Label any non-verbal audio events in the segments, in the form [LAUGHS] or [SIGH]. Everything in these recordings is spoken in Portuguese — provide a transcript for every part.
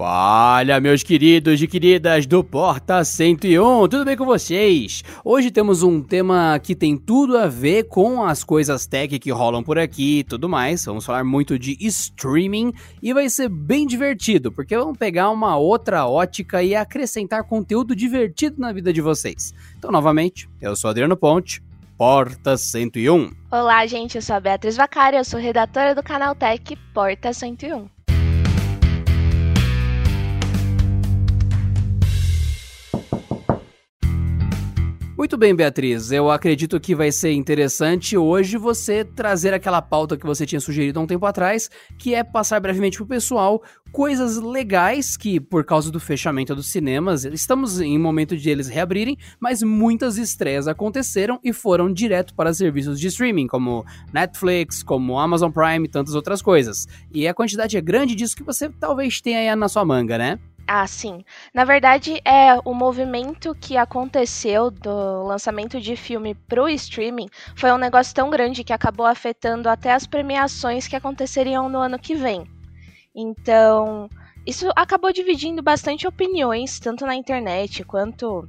Fala, meus queridos e queridas do Porta 101, tudo bem com vocês? Hoje temos um tema que tem tudo a ver com as coisas tech que rolam por aqui e tudo mais. Vamos falar muito de streaming e vai ser bem divertido, porque vamos pegar uma outra ótica e acrescentar conteúdo divertido na vida de vocês. Então, novamente, eu sou Adriano Ponte, Porta 101. Olá, gente, eu sou a Beatriz Vacari, eu sou redatora do canal Tech Porta 101. Muito bem, Beatriz. Eu acredito que vai ser interessante hoje você trazer aquela pauta que você tinha sugerido há um tempo atrás, que é passar brevemente pro pessoal coisas legais que, por causa do fechamento dos cinemas, estamos em momento de eles reabrirem, mas muitas estreias aconteceram e foram direto para serviços de streaming, como Netflix, como Amazon Prime e tantas outras coisas. E a quantidade é grande disso que você talvez tenha aí na sua manga, né? Ah, sim. Na verdade, é o movimento que aconteceu do lançamento de filme pro streaming foi um negócio tão grande que acabou afetando até as premiações que aconteceriam no ano que vem. Então, isso acabou dividindo bastante opiniões, tanto na internet quanto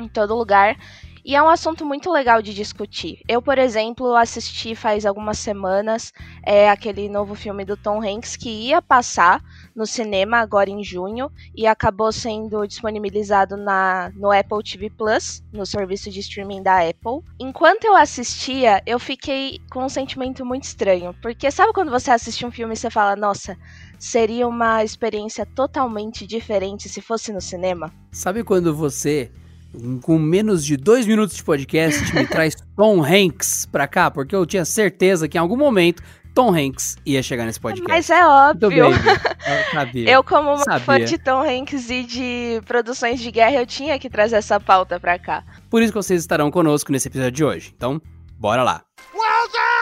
em todo lugar. E é um assunto muito legal de discutir. Eu, por exemplo, assisti faz algumas semanas é, aquele novo filme do Tom Hanks que ia passar no cinema agora em junho e acabou sendo disponibilizado na, no Apple TV Plus, no serviço de streaming da Apple. Enquanto eu assistia, eu fiquei com um sentimento muito estranho, porque sabe quando você assiste um filme e você fala, nossa, seria uma experiência totalmente diferente se fosse no cinema? Sabe quando você com menos de dois minutos de podcast, me traz [LAUGHS] Tom Hanks pra cá, porque eu tinha certeza que em algum momento Tom Hanks ia chegar nesse podcast. Mas é óbvio. Bem, eu, sabia, eu, como uma sabia. fã de Tom Hanks e de produções de guerra, eu tinha que trazer essa pauta pra cá. Por isso que vocês estarão conosco nesse episódio de hoje. Então, bora lá. Well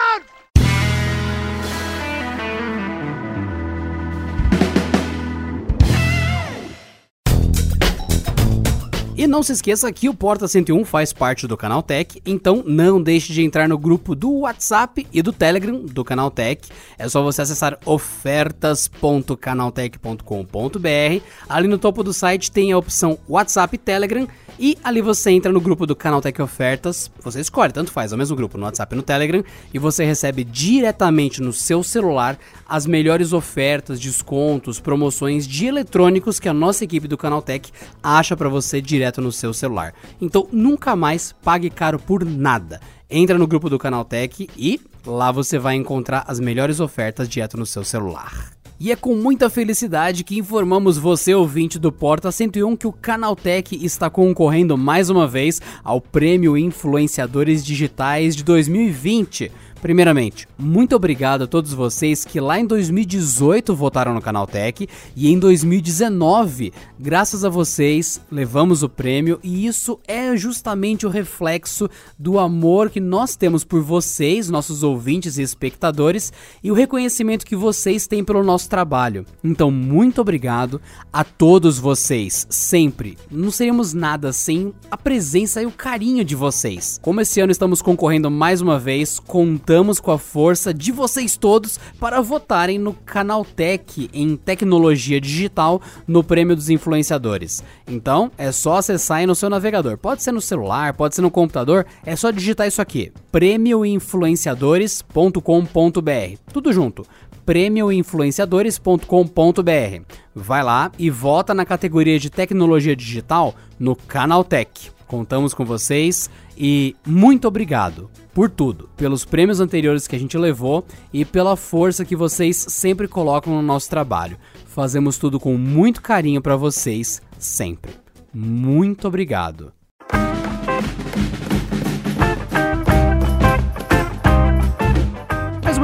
E não se esqueça que o Porta 101 faz parte do Canal Tech, então não deixe de entrar no grupo do WhatsApp e do Telegram do Canal Tech. É só você acessar ofertas.canaltech.com.br. Ali no topo do site tem a opção WhatsApp e Telegram e ali você entra no grupo do Canaltech Ofertas, você escolhe, tanto faz, é o mesmo grupo, no WhatsApp e no Telegram, e você recebe diretamente no seu celular as melhores ofertas, descontos, promoções de eletrônicos que a nossa equipe do Canaltech acha para você direto no seu celular. Então nunca mais pague caro por nada. Entra no grupo do Canaltech e lá você vai encontrar as melhores ofertas direto no seu celular. E é com muita felicidade que informamos você, ouvinte do Porta 101, que o Canaltech está concorrendo mais uma vez ao Prêmio Influenciadores Digitais de 2020. Primeiramente, muito obrigado a todos vocês que lá em 2018 votaram no Canal Tech e em 2019, graças a vocês, levamos o prêmio e isso é justamente o reflexo do amor que nós temos por vocês, nossos ouvintes e espectadores, e o reconhecimento que vocês têm pelo nosso trabalho. Então, muito obrigado a todos vocês, sempre. Não seríamos nada sem a presença e o carinho de vocês. Como esse ano estamos concorrendo mais uma vez, contando contamos com a força de vocês todos para votarem no Canal Tech em tecnologia digital no Prêmio dos Influenciadores. Então, é só acessar aí no seu navegador. Pode ser no celular, pode ser no computador, é só digitar isso aqui: prêmioinfluenciadores.com.br. Tudo junto prêmioinfluenciadores.com.br. Vai lá e vota na categoria de tecnologia digital no Canal Tech. Contamos com vocês e muito obrigado por tudo, pelos prêmios anteriores que a gente levou e pela força que vocês sempre colocam no nosso trabalho. Fazemos tudo com muito carinho para vocês sempre. Muito obrigado.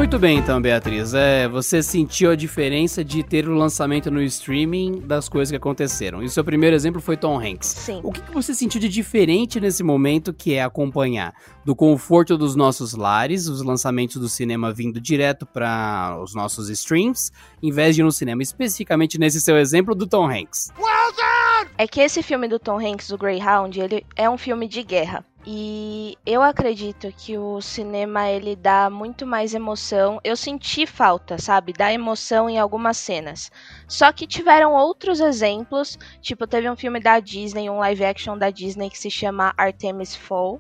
Muito bem então, Beatriz. É, você sentiu a diferença de ter o lançamento no streaming das coisas que aconteceram. E o seu primeiro exemplo foi Tom Hanks. Sim. O que, que você sentiu de diferente nesse momento que é acompanhar do conforto dos nossos lares, os lançamentos do cinema vindo direto para os nossos streams, em vez de ir no cinema, especificamente nesse seu exemplo do Tom Hanks? Well é que esse filme do Tom Hanks, o Greyhound, ele é um filme de guerra. E eu acredito que o cinema ele dá muito mais emoção. Eu senti falta, sabe, da emoção em algumas cenas. Só que tiveram outros exemplos, tipo teve um filme da Disney, um live action da Disney que se chama Artemis Fowl.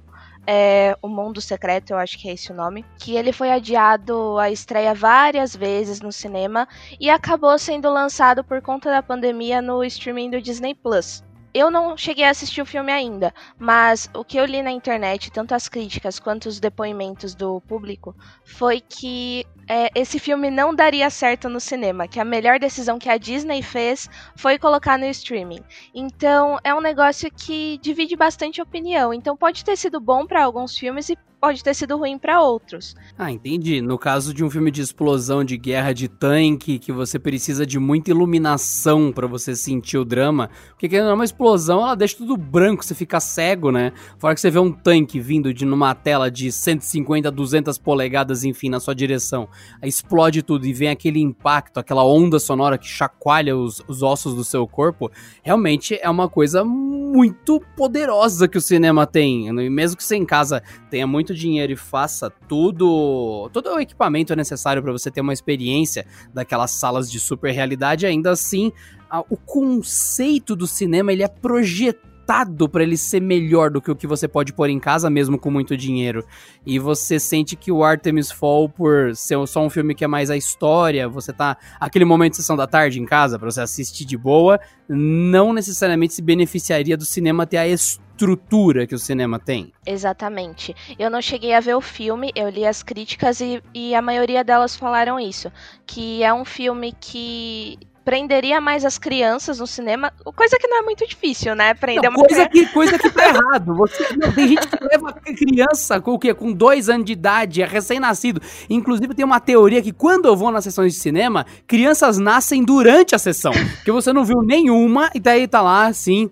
É, o Mundo Secreto, eu acho que é esse o nome, que ele foi adiado a estreia várias vezes no cinema e acabou sendo lançado por conta da pandemia no streaming do Disney Plus. Eu não cheguei a assistir o filme ainda, mas o que eu li na internet, tanto as críticas quanto os depoimentos do público, foi que é, esse filme não daria certo no cinema, que a melhor decisão que a Disney fez foi colocar no streaming. Então é um negócio que divide bastante opinião. Então pode ter sido bom para alguns filmes e pode ter sido ruim para outros. Ah, entendi. No caso de um filme de explosão, de guerra de tanque, que você precisa de muita iluminação para você sentir o drama, porque quando é uma explosão, ela deixa tudo branco, você fica cego, né? Fora que você vê um tanque vindo de numa tela de 150 a 200 polegadas, enfim, na sua direção, aí explode tudo e vem aquele impacto, aquela onda sonora que chacoalha os, os ossos do seu corpo, realmente é uma coisa muito poderosa que o cinema tem. E mesmo que você em casa tenha muito muito dinheiro e faça tudo, todo o equipamento necessário para você ter uma experiência daquelas salas de super realidade, ainda assim, a, o conceito do cinema ele é projetado para ele ser melhor do que o que você pode pôr em casa, mesmo com muito dinheiro. E você sente que o Artemis Fall, por ser só um filme que é mais a história, você tá aquele momento de sessão da tarde em casa para você assistir de boa, não necessariamente se beneficiaria do cinema ter a estrutura que o cinema tem. Exatamente. Eu não cheguei a ver o filme, eu li as críticas e, e a maioria delas falaram isso. Que é um filme que prenderia mais as crianças no cinema, coisa que não é muito difícil, né? Prender não, uma coisa que Coisa que tá errado. Você, não, tem gente que leva criança com o quê? Com dois anos de idade, é recém-nascido. Inclusive, tem uma teoria que quando eu vou nas sessões de cinema, crianças nascem durante a sessão. Porque você não viu nenhuma, e daí tá lá assim.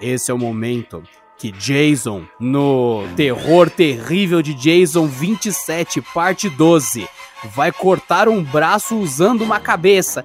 Esse é o momento que Jason, no terror terrível de Jason 27, parte 12, vai cortar um braço usando uma cabeça.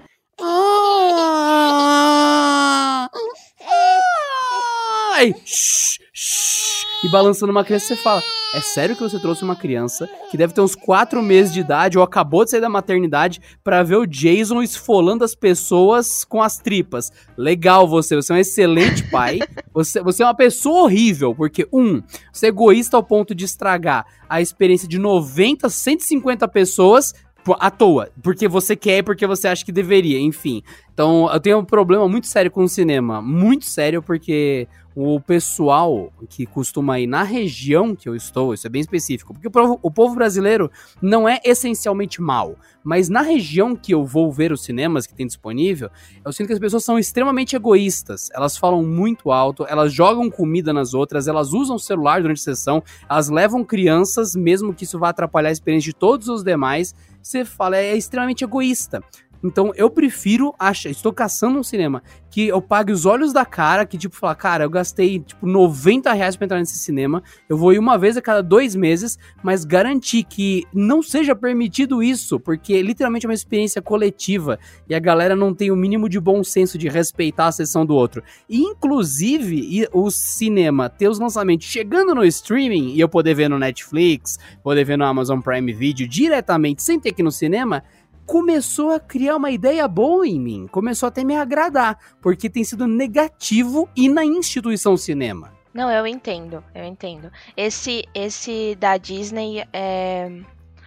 Ai! Shh, shh, e balançando uma criança, você fala: É sério que você trouxe uma criança que deve ter uns 4 meses de idade ou acabou de sair da maternidade para ver o Jason esfolando as pessoas com as tripas? Legal você, você é um excelente pai. [LAUGHS] Você, você é uma pessoa horrível, porque, um, você é egoísta ao ponto de estragar a experiência de 90, 150 pessoas à toa, porque você quer e porque você acha que deveria, enfim. Então, eu tenho um problema muito sério com o cinema, muito sério, porque o pessoal que costuma ir na região que eu estou, isso é bem específico, porque o povo, o povo brasileiro não é essencialmente mal, mas na região que eu vou ver os cinemas que tem disponível, eu sinto que as pessoas são extremamente egoístas. Elas falam muito alto, elas jogam comida nas outras, elas usam o celular durante a sessão, elas levam crianças, mesmo que isso vá atrapalhar a experiência de todos os demais. Você fala, é extremamente egoísta. Então eu prefiro, acha, estou caçando um cinema que eu pague os olhos da cara, que tipo, falar, cara, eu gastei tipo 90 reais pra entrar nesse cinema, eu vou ir uma vez a cada dois meses, mas garantir que não seja permitido isso, porque literalmente é uma experiência coletiva e a galera não tem o mínimo de bom senso de respeitar a sessão do outro. E, inclusive, o cinema ter os lançamentos chegando no streaming e eu poder ver no Netflix, poder ver no Amazon Prime Video diretamente sem ter que ir no cinema começou a criar uma ideia boa em mim, começou até me agradar, porque tem sido negativo e na instituição cinema. Não, eu entendo, eu entendo. Esse, esse da Disney é,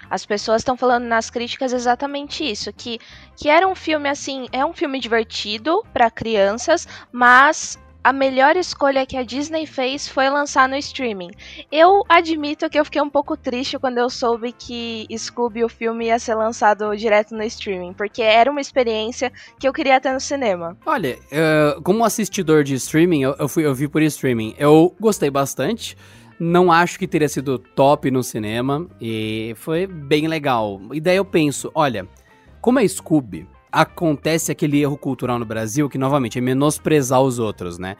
as pessoas estão falando nas críticas exatamente isso, que, que era um filme assim, é um filme divertido para crianças, mas a melhor escolha que a Disney fez foi lançar no streaming. Eu admito que eu fiquei um pouco triste quando eu soube que Scooby, o filme, ia ser lançado direto no streaming, porque era uma experiência que eu queria ter no cinema. Olha, uh, como assistidor de streaming, eu, eu, fui, eu vi por streaming, eu gostei bastante. Não acho que teria sido top no cinema e foi bem legal. E daí eu penso, olha, como é Scooby, acontece aquele erro cultural no Brasil que, novamente, é menosprezar os outros, né?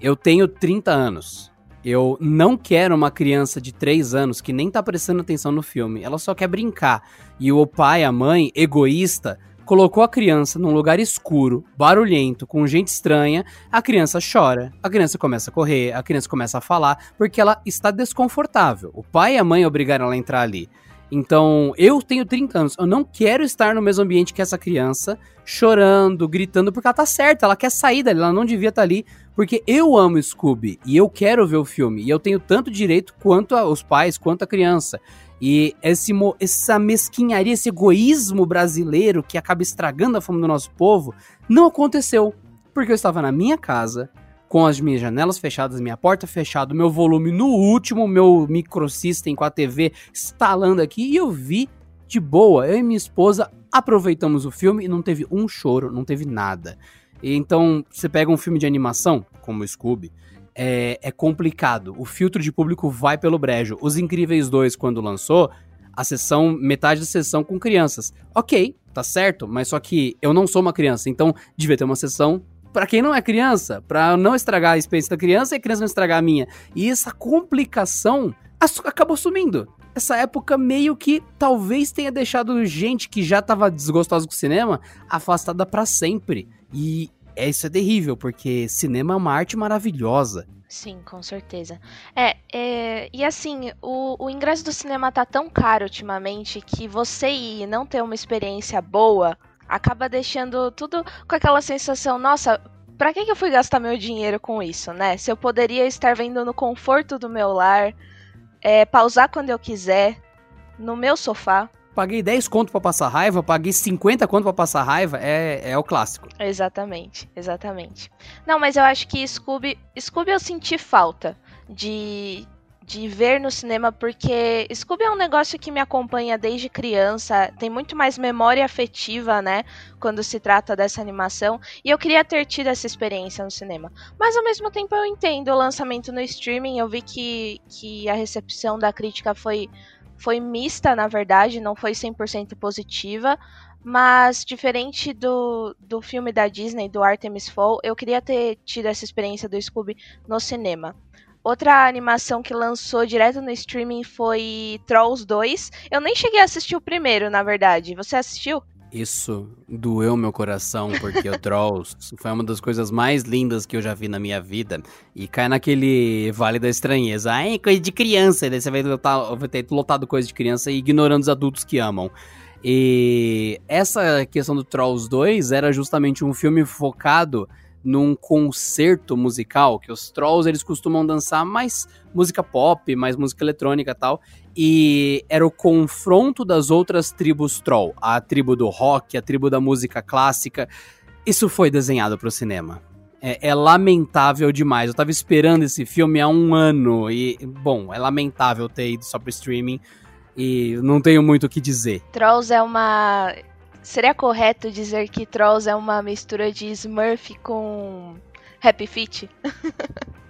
Eu tenho 30 anos. Eu não quero uma criança de 3 anos que nem tá prestando atenção no filme. Ela só quer brincar. E o pai, a mãe, egoísta, colocou a criança num lugar escuro, barulhento, com gente estranha, a criança chora, a criança começa a correr, a criança começa a falar, porque ela está desconfortável. O pai e a mãe obrigaram ela a entrar ali. Então, eu tenho 30 anos, eu não quero estar no mesmo ambiente que essa criança, chorando, gritando, porque ela tá certa, ela quer sair dali, ela não devia estar tá ali, porque eu amo Scooby e eu quero ver o filme, e eu tenho tanto direito quanto os pais, quanto a criança. E esse, essa mesquinharia, esse egoísmo brasileiro que acaba estragando a fome do nosso povo, não aconteceu. Porque eu estava na minha casa, com as minhas janelas fechadas, minha porta fechada, meu volume no último, meu microsystem com a TV instalando aqui e eu vi de boa. Eu e minha esposa aproveitamos o filme e não teve um choro, não teve nada. E então, você pega um filme de animação, como o Scooby, é, é complicado. O filtro de público vai pelo brejo. Os Incríveis 2, quando lançou, a sessão, metade da sessão com crianças. Ok, tá certo, mas só que eu não sou uma criança, então devia ter uma sessão para quem não é criança, para não estragar a experiência da criança e a criança não estragar a minha. E essa complicação acabou sumindo. Essa época meio que talvez tenha deixado gente que já tava desgostosa com o cinema afastada para sempre. E é, isso é terrível, porque cinema é uma arte maravilhosa. Sim, com certeza. É, é e assim, o, o ingresso do cinema tá tão caro ultimamente que você ir e não ter uma experiência boa acaba deixando tudo com aquela sensação, nossa, pra que, que eu fui gastar meu dinheiro com isso, né? Se eu poderia estar vendo no conforto do meu lar, é, pausar quando eu quiser, no meu sofá. Paguei 10 conto pra passar raiva, paguei 50 conto pra passar raiva, é, é o clássico. Exatamente, exatamente. Não, mas eu acho que Scooby, Scooby eu senti falta de, de ver no cinema, porque Scooby é um negócio que me acompanha desde criança, tem muito mais memória afetiva, né, quando se trata dessa animação, e eu queria ter tido essa experiência no cinema. Mas ao mesmo tempo eu entendo o lançamento no streaming, eu vi que, que a recepção da crítica foi, foi mista, na verdade, não foi 100% positiva, mas diferente do, do filme da Disney, do Artemis Fall, eu queria ter tido essa experiência do Scooby no cinema. Outra animação que lançou direto no streaming foi Trolls 2. Eu nem cheguei a assistir o primeiro, na verdade. Você assistiu? Isso doeu meu coração, porque o [LAUGHS] Trolls foi uma das coisas mais lindas que eu já vi na minha vida. E cai naquele vale da estranheza. Ah, é coisa de criança. Daí você vai, lotar, vai ter lotado coisa de criança e ignorando os adultos que amam. E essa questão do Trolls 2 era justamente um filme focado num concerto musical, que os trolls eles costumam dançar mais música pop, mais música eletrônica tal, e era o confronto das outras tribos troll, a tribo do rock, a tribo da música clássica. Isso foi desenhado para o cinema. É, é, lamentável demais. Eu tava esperando esse filme há um ano e, bom, é lamentável ter ido só pro streaming e não tenho muito o que dizer. Trolls é uma Seria correto dizer que Trolls é uma mistura de Smurf com Happy Feet?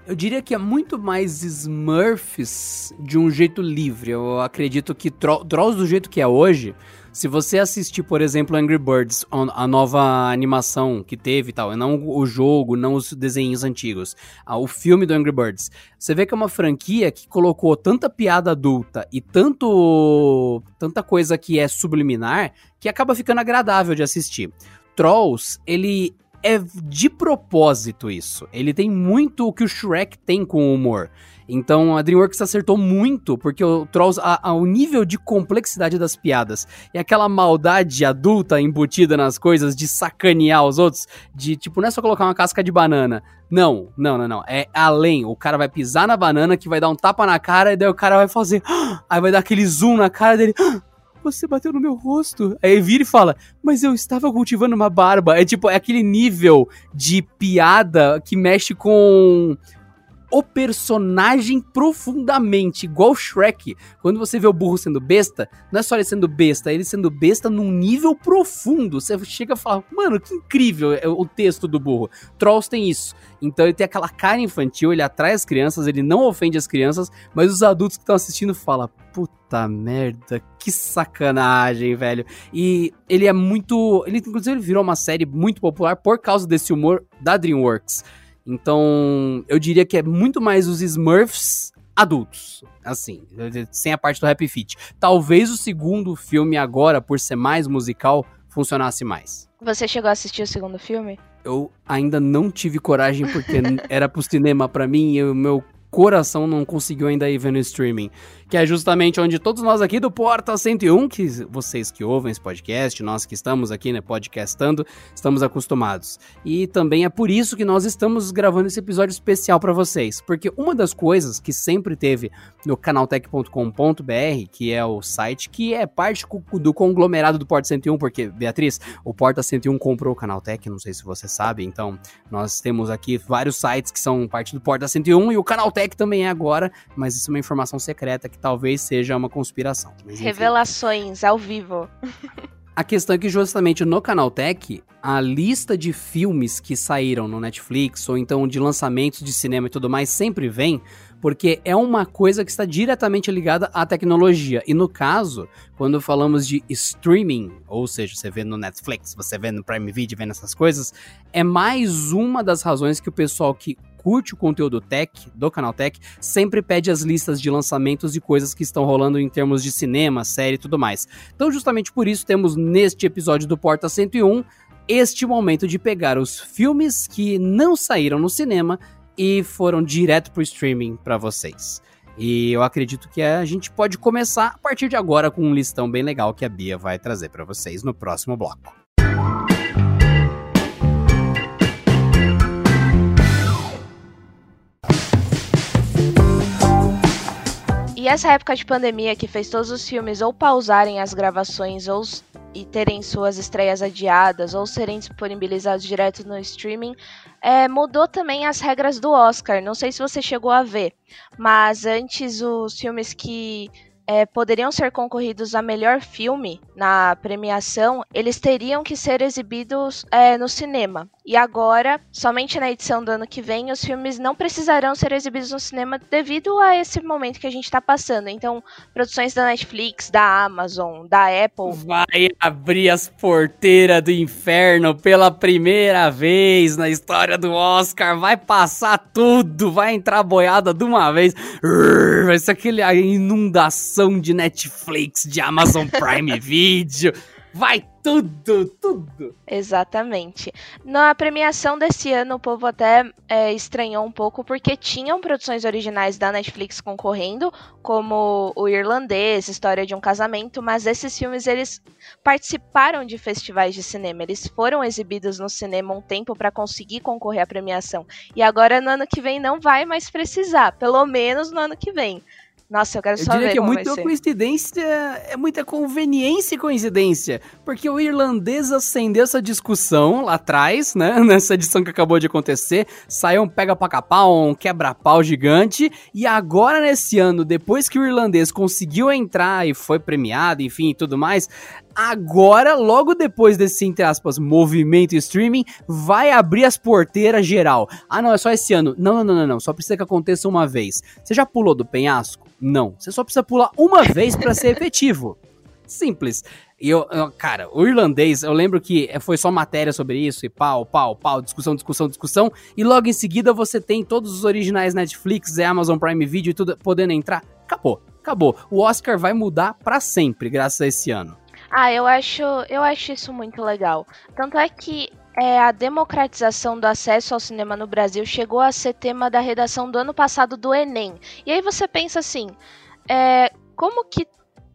Eu diria que é muito mais Smurfs de um jeito livre. Eu acredito que Trolls do jeito que é hoje se você assistir, por exemplo, Angry Birds, a nova animação que teve e tal, não o jogo, não os desenhos antigos, o filme do Angry Birds, você vê que é uma franquia que colocou tanta piada adulta e tanto tanta coisa que é subliminar que acaba ficando agradável de assistir. Trolls, ele é de propósito isso. Ele tem muito o que o Shrek tem com o humor. Então a DreamWorks acertou muito, porque o Trolls, a, a, o nível de complexidade das piadas e aquela maldade adulta embutida nas coisas de sacanear os outros, de tipo, não é só colocar uma casca de banana. Não, não, não, não. É além. O cara vai pisar na banana, que vai dar um tapa na cara, e daí o cara vai fazer. [GASPS] Aí vai dar aquele zoom na cara dele. [GASPS] Você bateu no meu rosto. Aí vira e fala, mas eu estava cultivando uma barba. É tipo, é aquele nível de piada que mexe com o personagem profundamente, igual Shrek. Quando você vê o burro sendo besta, não é só ele sendo besta, é ele sendo besta num nível profundo. Você chega a falar, mano, que incrível é o texto do burro. Trolls tem isso. Então ele tem aquela cara infantil, ele atrai as crianças, ele não ofende as crianças, mas os adultos que estão assistindo falam, puta merda, que sacanagem, velho. E ele é muito. Ele, inclusive, virou uma série muito popular por causa desse humor da Dreamworks. Então, eu diria que é muito mais os Smurfs adultos, assim, sem a parte do Happy Feet. Talvez o segundo filme agora, por ser mais musical, funcionasse mais. Você chegou a assistir o segundo filme? Eu ainda não tive coragem porque [LAUGHS] era pro cinema para mim e o meu coração não conseguiu ainda ir ver no streaming que é justamente onde todos nós aqui do Porta 101, que vocês que ouvem esse podcast, nós que estamos aqui, né, podcastando, estamos acostumados. E também é por isso que nós estamos gravando esse episódio especial para vocês, porque uma das coisas que sempre teve no canaltech.com.br, que é o site que é parte do conglomerado do Porta 101, porque, Beatriz, o Porta 101 comprou o Canaltech, não sei se você sabe, então nós temos aqui vários sites que são parte do Porta 101 e o Canaltech também é agora, mas isso é uma informação secreta que talvez seja uma conspiração. Mas, Revelações ao vivo. A questão é que justamente no Canaltech, a lista de filmes que saíram no Netflix, ou então de lançamentos de cinema e tudo mais, sempre vem, porque é uma coisa que está diretamente ligada à tecnologia. E no caso, quando falamos de streaming, ou seja, você vê no Netflix, você vê no Prime Video, vendo essas coisas, é mais uma das razões que o pessoal que curte o conteúdo tech, do canal Tech, sempre pede as listas de lançamentos e coisas que estão rolando em termos de cinema, série e tudo mais. Então, justamente por isso, temos neste episódio do Porta 101 este momento de pegar os filmes que não saíram no cinema e foram direto pro streaming para vocês. E eu acredito que a gente pode começar a partir de agora com um listão bem legal que a Bia vai trazer para vocês no próximo bloco. E essa época de pandemia que fez todos os filmes ou pausarem as gravações ou e terem suas estreias adiadas ou serem disponibilizados direto no streaming, é, mudou também as regras do Oscar. Não sei se você chegou a ver, mas antes os filmes que é, poderiam ser concorridos a melhor filme na premiação, eles teriam que ser exibidos é, no cinema. E agora, somente na edição do ano que vem, os filmes não precisarão ser exibidos no cinema devido a esse momento que a gente está passando. Então, produções da Netflix, da Amazon, da Apple. Vai abrir as porteiras do inferno pela primeira vez na história do Oscar. Vai passar tudo, vai entrar boiada de uma vez. Vai ser aquele inundação de Netflix, de Amazon Prime [LAUGHS] Video. Vai tudo, tudo. Exatamente. Na premiação desse ano, o povo até é, estranhou um pouco porque tinham produções originais da Netflix concorrendo, como o Irlandês, História de um Casamento, mas esses filmes eles participaram de festivais de cinema, eles foram exibidos no cinema um tempo para conseguir concorrer à premiação. E agora no ano que vem não vai mais precisar, pelo menos no ano que vem. Nossa, eu quero só eu diria ver que é muita coincidência, é muita conveniência e coincidência, porque o irlandês acendeu essa discussão lá atrás, né, [LAUGHS] nessa edição que acabou de acontecer, saiu um pega pra capau, um quebra-pau gigante, e agora nesse ano, depois que o irlandês conseguiu entrar e foi premiado, enfim, e tudo mais, agora, logo depois desse, entre aspas, movimento streaming, vai abrir as porteiras geral. Ah, não, é só esse ano. Não, não, não, não, não. Só precisa que aconteça uma vez. Você já pulou do penhasco? Não. Você só precisa pular uma vez para ser [LAUGHS] efetivo. Simples. E eu, eu, cara, o irlandês, eu lembro que foi só matéria sobre isso, e pau, pau, pau, discussão, discussão, discussão, e logo em seguida você tem todos os originais Netflix, Amazon Prime Video e tudo podendo entrar. Acabou, acabou. O Oscar vai mudar para sempre, graças a esse ano. Ah, eu acho, eu acho isso muito legal. Tanto é que é, a democratização do acesso ao cinema no Brasil chegou a ser tema da redação do ano passado do Enem. E aí você pensa assim, é, como que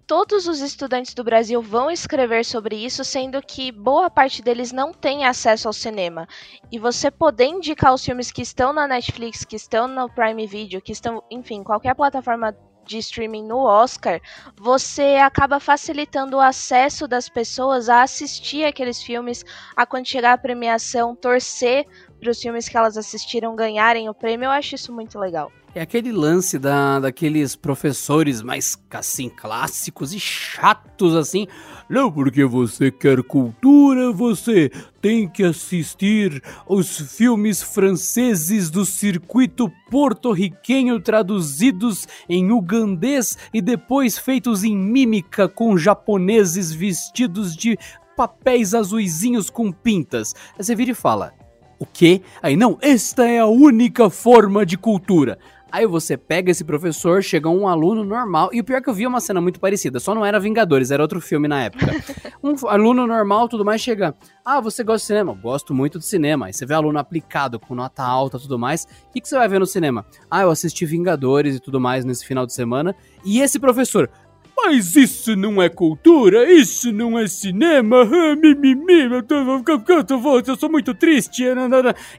todos os estudantes do Brasil vão escrever sobre isso, sendo que boa parte deles não tem acesso ao cinema. E você poder indicar os filmes que estão na Netflix, que estão no Prime Video, que estão, enfim, qualquer plataforma de streaming no Oscar, você acaba facilitando o acesso das pessoas a assistir aqueles filmes, a quando chegar a premiação, torcer para os filmes que elas assistiram ganharem o prêmio. Eu acho isso muito legal. É aquele lance da, daqueles professores mais assim clássicos e chatos assim. Não, porque você quer cultura, você tem que assistir os filmes franceses do circuito porto-riquenho traduzidos em ugandês e depois feitos em mímica com japoneses vestidos de papéis azuizinhos com pintas. Aí você vira e fala: o quê? Aí não, esta é a única forma de cultura. Aí você pega esse professor, chega um aluno normal, e o pior é que eu vi uma cena muito parecida, só não era Vingadores, era outro filme na época. [LAUGHS] um aluno normal, tudo mais, chega, ah, você gosta de cinema? Gosto muito de cinema. Aí você vê aluno aplicado, com nota alta tudo mais, o que, que você vai ver no cinema? Ah, eu assisti Vingadores e tudo mais nesse final de semana, e esse professor, mas isso não é cultura, isso não é cinema, ah, mimimi, eu, tô, eu, eu sou muito triste.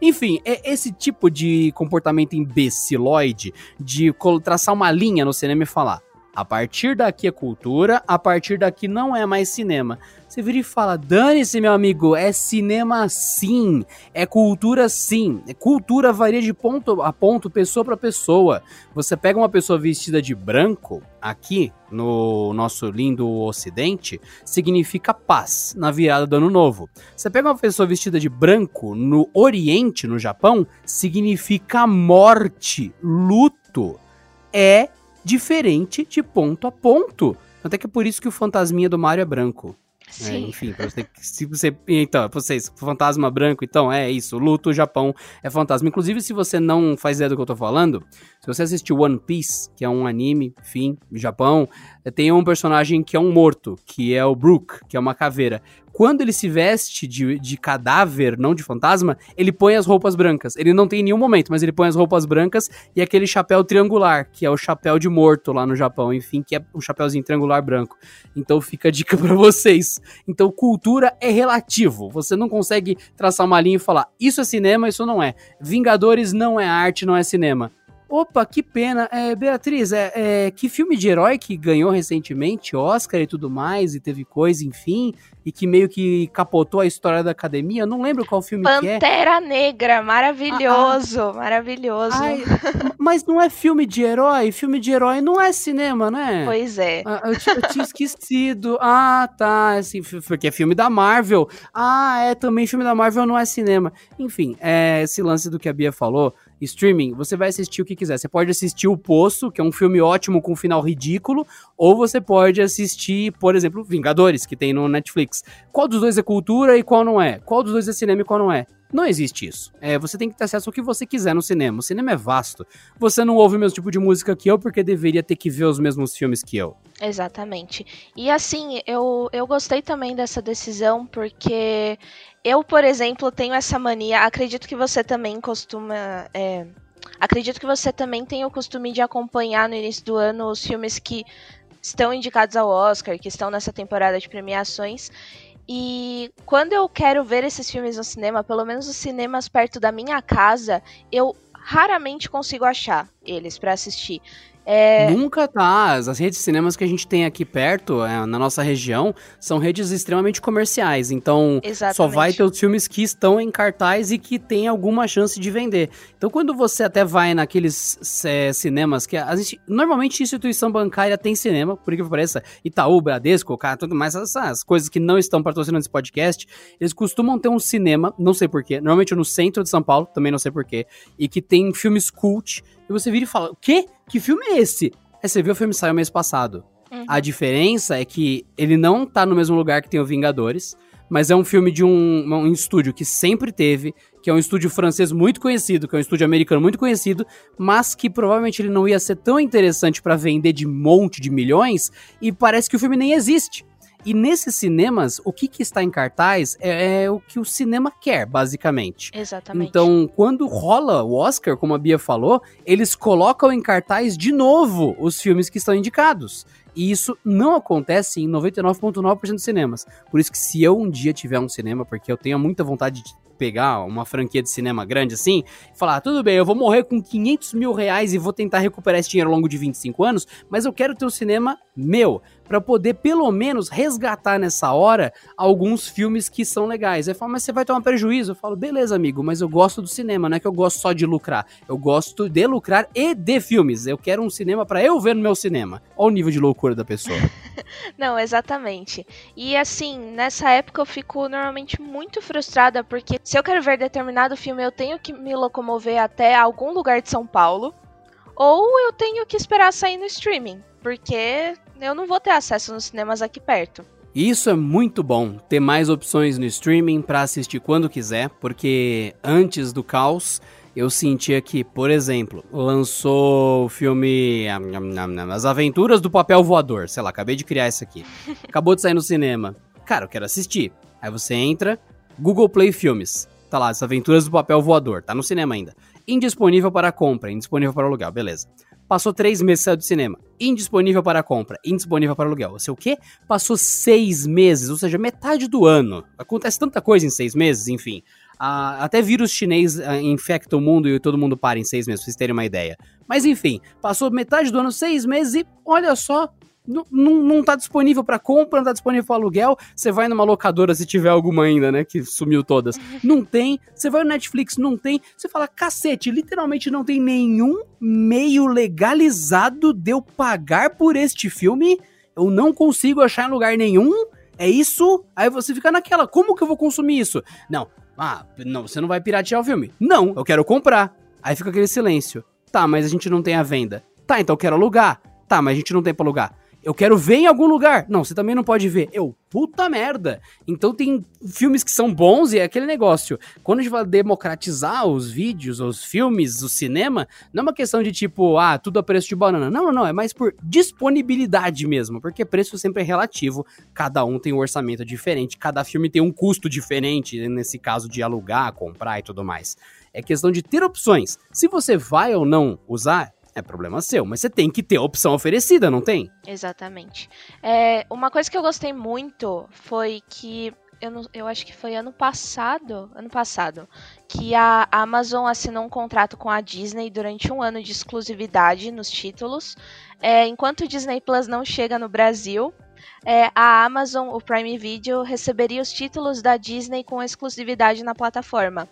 Enfim, é esse tipo de comportamento imbeciloide de traçar uma linha no cinema e falar. A partir daqui é cultura, a partir daqui não é mais cinema. Você vira e fala: dane-se, meu amigo, é cinema sim, é cultura sim. Cultura varia de ponto a ponto, pessoa para pessoa. Você pega uma pessoa vestida de branco, aqui no nosso lindo ocidente, significa paz na virada do ano novo. Você pega uma pessoa vestida de branco no oriente, no Japão, significa morte, luto. É diferente de ponto a ponto. Até que é por isso que o fantasminha do Mario é branco. É, enfim, você, se você. Então, vocês, fantasma branco, então é isso. Luto, Japão é fantasma. Inclusive, se você não faz ideia do que eu tô falando, se você assistiu One Piece, que é um anime, enfim, Japão, tem um personagem que é um morto, que é o Brook, que é uma caveira quando ele se veste de, de cadáver, não de fantasma, ele põe as roupas brancas. Ele não tem em nenhum momento, mas ele põe as roupas brancas e aquele chapéu triangular, que é o chapéu de morto lá no Japão, enfim, que é um chapéuzinho triangular branco. Então fica a dica [LAUGHS] para vocês. Então cultura é relativo. Você não consegue traçar uma linha e falar isso é cinema, isso não é. Vingadores não é arte, não é cinema. Opa, que pena. É, Beatriz, é, é, que filme de herói que ganhou recentemente Oscar e tudo mais, e teve coisa, enfim, e que meio que capotou a história da academia? Eu não lembro qual filme Pantera que é. Pantera Negra, maravilhoso, ah, ah. maravilhoso. Ai, [LAUGHS] mas não é filme de herói? Filme de herói não é cinema, né? Pois é. Ah, eu, eu, tinha esquecido. [LAUGHS] Ah, tá. Assim, porque é filme da Marvel. Ah, é também filme da Marvel, não é cinema. Enfim, é, esse lance do que a Bia falou streaming, você vai assistir o que quiser. Você pode assistir O Poço, que é um filme ótimo com um final ridículo, ou você pode assistir, por exemplo, Vingadores, que tem no Netflix. Qual dos dois é cultura e qual não é? Qual dos dois é cinema e qual não é? Não existe isso. É, você tem que ter acesso ao que você quiser no cinema. O cinema é vasto. Você não ouve o mesmo tipo de música que eu porque deveria ter que ver os mesmos filmes que eu. Exatamente. E assim, eu, eu gostei também dessa decisão porque eu, por exemplo, tenho essa mania. Acredito que você também costuma. É, acredito que você também tem o costume de acompanhar no início do ano os filmes que estão indicados ao Oscar, que estão nessa temporada de premiações. E quando eu quero ver esses filmes no cinema, pelo menos os cinemas perto da minha casa, eu raramente consigo achar eles para assistir. É... Nunca tá. As redes de cinemas que a gente tem aqui perto, é, na nossa região, são redes extremamente comerciais. Então, Exatamente. só vai ter os filmes que estão em cartaz e que tem alguma chance de vender. Então, quando você até vai naqueles é, cinemas que. A gente, normalmente, instituição bancária tem cinema, por que pareça, Itaú, Bradesco, cara, tudo mais, essas coisas que não estão patrocinando esse podcast, eles costumam ter um cinema, não sei porquê, normalmente no centro de São Paulo, também não sei porquê, e que tem filmes cult e você vira e fala: O quê? Que filme é esse? Aí você vê o filme saiu mês passado. Uhum. A diferença é que ele não tá no mesmo lugar que tem o Vingadores, mas é um filme de um, um estúdio que sempre teve, que é um estúdio francês muito conhecido, que é um estúdio americano muito conhecido, mas que provavelmente ele não ia ser tão interessante para vender de monte de milhões, e parece que o filme nem existe. E nesses cinemas, o que, que está em cartaz é, é, o que o cinema quer, basicamente. Exatamente. Então, quando rola o Oscar, como a Bia falou, eles colocam em cartaz de novo os filmes que estão indicados. E isso não acontece em 99,9% dos cinemas. Por isso que se eu um dia tiver um cinema, porque eu tenho muita vontade de pegar uma franquia de cinema grande assim e falar: ah, tudo bem, eu vou morrer com 500 mil reais e vou tentar recuperar esse dinheiro ao longo de 25 anos, mas eu quero ter um cinema meu para poder pelo menos resgatar nessa hora alguns filmes que são legais. Aí fala, mas você vai tomar prejuízo? Eu falo, beleza, amigo, mas eu gosto do cinema, não é que eu gosto só de lucrar. Eu gosto de lucrar e de filmes. Eu quero um cinema para eu ver no meu cinema. Olha o nível de loucura da pessoa. [LAUGHS] não, exatamente. E assim, nessa época eu fico normalmente muito frustrada porque se eu quero ver determinado filme, eu tenho que me locomover até algum lugar de São Paulo ou eu tenho que esperar sair no streaming, porque eu não vou ter acesso nos cinemas aqui perto. Isso é muito bom, ter mais opções no streaming para assistir quando quiser, porque antes do caos eu sentia que, por exemplo, lançou o filme As Aventuras do Papel Voador, sei lá, acabei de criar isso aqui. [LAUGHS] Acabou de sair no cinema. Cara, eu quero assistir. Aí você entra, Google Play Filmes. Tá lá, As Aventuras do Papel Voador, tá no cinema ainda. Indisponível para compra, indisponível para aluguel, beleza. Passou três meses saiu do cinema. Indisponível para compra, indisponível para aluguel. Você o quê? Passou seis meses, ou seja, metade do ano. Acontece tanta coisa em seis meses, enfim. Ah, até vírus chinês ah, infecta o mundo e todo mundo para em seis meses, pra vocês terem uma ideia. Mas enfim, passou metade do ano, seis meses e olha só, não, não, tá disponível para compra, não tá disponível para aluguel. Você vai numa locadora se tiver alguma ainda, né? Que sumiu todas. [LAUGHS] Não tem. Você vai no Netflix, não tem. Você fala, cacete, literalmente não tem nenhum meio legalizado de eu pagar por este filme. Eu não consigo achar em lugar nenhum. É isso? Aí você fica naquela, como que eu vou consumir isso? Não, ah, não, você não vai piratear o filme. Não, eu quero comprar. Aí fica aquele silêncio. Tá, mas a gente não tem a venda. Tá, então eu quero alugar. Tá, mas a gente não tem pra alugar. Eu quero ver em algum lugar. Não, você também não pode ver. Eu, puta merda. Então tem filmes que são bons e é aquele negócio. Quando a gente vai democratizar os vídeos, os filmes, o cinema, não é uma questão de tipo, ah, tudo a preço de banana. Não, não, não. É mais por disponibilidade mesmo. Porque preço sempre é relativo. Cada um tem um orçamento diferente. Cada filme tem um custo diferente. Nesse caso de alugar, comprar e tudo mais. É questão de ter opções. Se você vai ou não usar, é problema seu, mas você tem que ter a opção oferecida, não tem? Exatamente. É, uma coisa que eu gostei muito foi que eu, não, eu, acho que foi ano passado, ano passado, que a Amazon assinou um contrato com a Disney durante um ano de exclusividade nos títulos. É, enquanto o Disney Plus não chega no Brasil, é, a Amazon, o Prime Video, receberia os títulos da Disney com exclusividade na plataforma.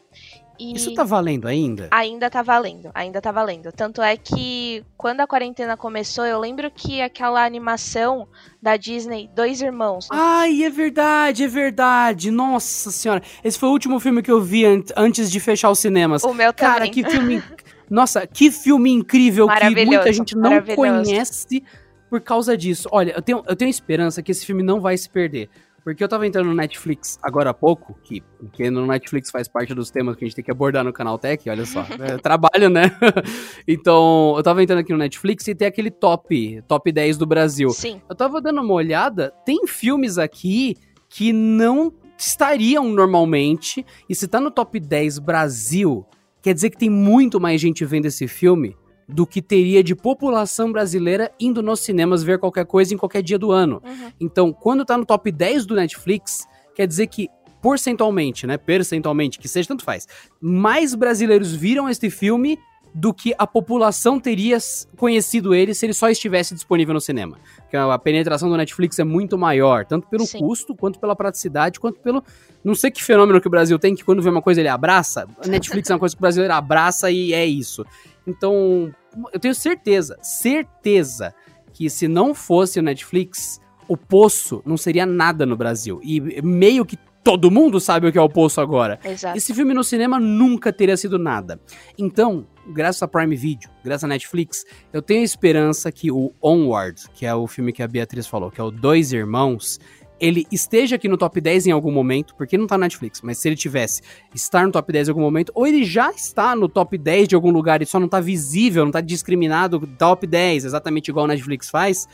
E Isso tá valendo ainda? Ainda tá valendo, ainda tá valendo. Tanto é que quando a quarentena começou, eu lembro que aquela animação da Disney, Dois Irmãos. Ai, é verdade, é verdade. Nossa senhora. Esse foi o último filme que eu vi an antes de fechar os cinemas. O meu Cara, também. que filme. [LAUGHS] Nossa, que filme incrível que muita gente não conhece por causa disso. Olha, eu tenho, eu tenho esperança que esse filme não vai se perder. Porque eu tava entrando no Netflix agora há pouco, que, que no Netflix faz parte dos temas que a gente tem que abordar no canal Tech, olha só. [LAUGHS] É, trabalho, né? [LAUGHS] então, eu tava entrando aqui no Netflix e tem aquele top, top 10 do Brasil. Sim. Eu tava dando uma olhada, tem filmes aqui que não estariam normalmente, e se tá no top 10 Brasil, quer dizer que tem muito mais gente vendo esse filme do que teria de população brasileira indo nos cinemas ver qualquer coisa em qualquer dia do ano. Uhum. Então, quando tá no top 10 do Netflix, quer dizer que porcentualmente, né, percentualmente, que seja tanto faz, mais brasileiros viram este filme do que a população teria conhecido ele se ele só estivesse disponível no cinema. Porque a penetração do Netflix é muito maior, tanto pelo Sim. custo, quanto pela praticidade, quanto pelo. Não sei que fenômeno que o Brasil tem, que quando vê uma coisa ele abraça. A Netflix é uma coisa que o brasileiro abraça e é isso. Então, eu tenho certeza, certeza que se não fosse o Netflix, o Poço não seria nada no Brasil. E meio que todo mundo sabe o que é o Poço agora. Exato. Esse filme no cinema nunca teria sido nada. Então, graças a Prime Video, graças a Netflix, eu tenho esperança que o Onward, que é o filme que a Beatriz falou, que é o Dois Irmãos, ele esteja aqui no top 10 em algum momento, porque não tá na Netflix, mas se ele tivesse estar no top 10 em algum momento, ou ele já está no top 10 de algum lugar e só não tá visível, não tá discriminado top 10, exatamente igual a Netflix faz,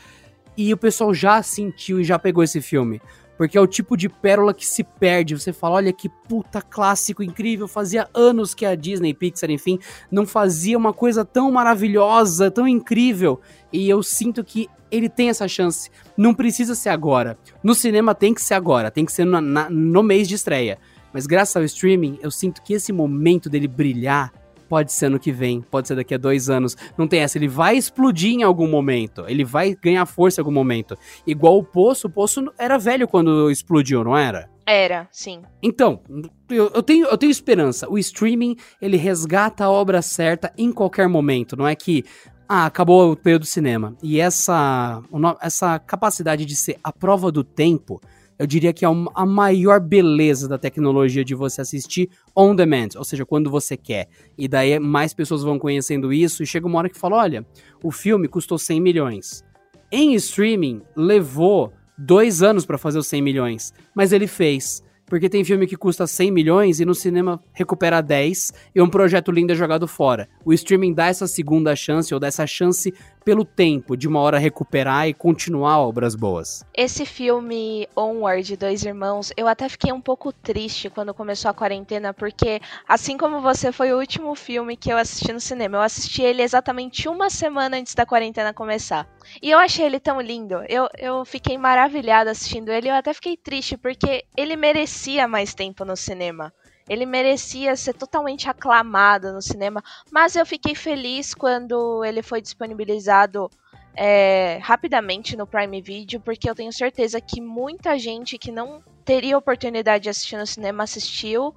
e o pessoal já sentiu e já pegou esse filme. Porque é o tipo de pérola que se perde. Você fala, olha que puta clássico incrível. Fazia anos que a Disney, Pixar, enfim, não fazia uma coisa tão maravilhosa, tão incrível. E eu sinto que ele tem essa chance. Não precisa ser agora. No cinema tem que ser agora, tem que ser no, na, no mês de estreia. Mas graças ao streaming, eu sinto que esse momento dele brilhar pode ser no que vem, pode ser daqui a dois anos. Não tem essa, ele vai explodir em algum momento, ele vai ganhar força em algum momento. Igual o Poço, o Poço era velho quando explodiu, não era? Era, sim. Então, eu, eu, tenho, eu tenho esperança. O streaming, ele resgata a obra certa em qualquer momento. Não é que, ah, acabou o período do cinema. E essa, essa capacidade de ser a prova do tempo, eu diria que é a maior beleza da tecnologia de você assistir on demand, ou seja, quando você quer. E daí mais pessoas vão conhecendo isso e chega uma hora que fala, olha, o filme custou 100 milhões. Em streaming, levou dois anos para fazer os 100 milhões, mas ele fez. Porque tem filme que custa 100 milhões e no cinema recupera 10 e um projeto lindo é jogado fora. O streaming dá essa segunda chance ou dá essa chance pelo tempo de uma hora recuperar e continuar obras boas. Esse filme Onward, Dois Irmãos, eu até fiquei um pouco triste quando começou a quarentena, porque assim como você foi o último filme que eu assisti no cinema, eu assisti ele exatamente uma semana antes da quarentena começar. E eu achei ele tão lindo. Eu, eu fiquei maravilhada assistindo ele. Eu até fiquei triste, porque ele merecia mais tempo no cinema. Ele merecia ser totalmente aclamado no cinema. Mas eu fiquei feliz quando ele foi disponibilizado é, rapidamente no Prime Video, porque eu tenho certeza que muita gente que não teria oportunidade de assistir no cinema assistiu.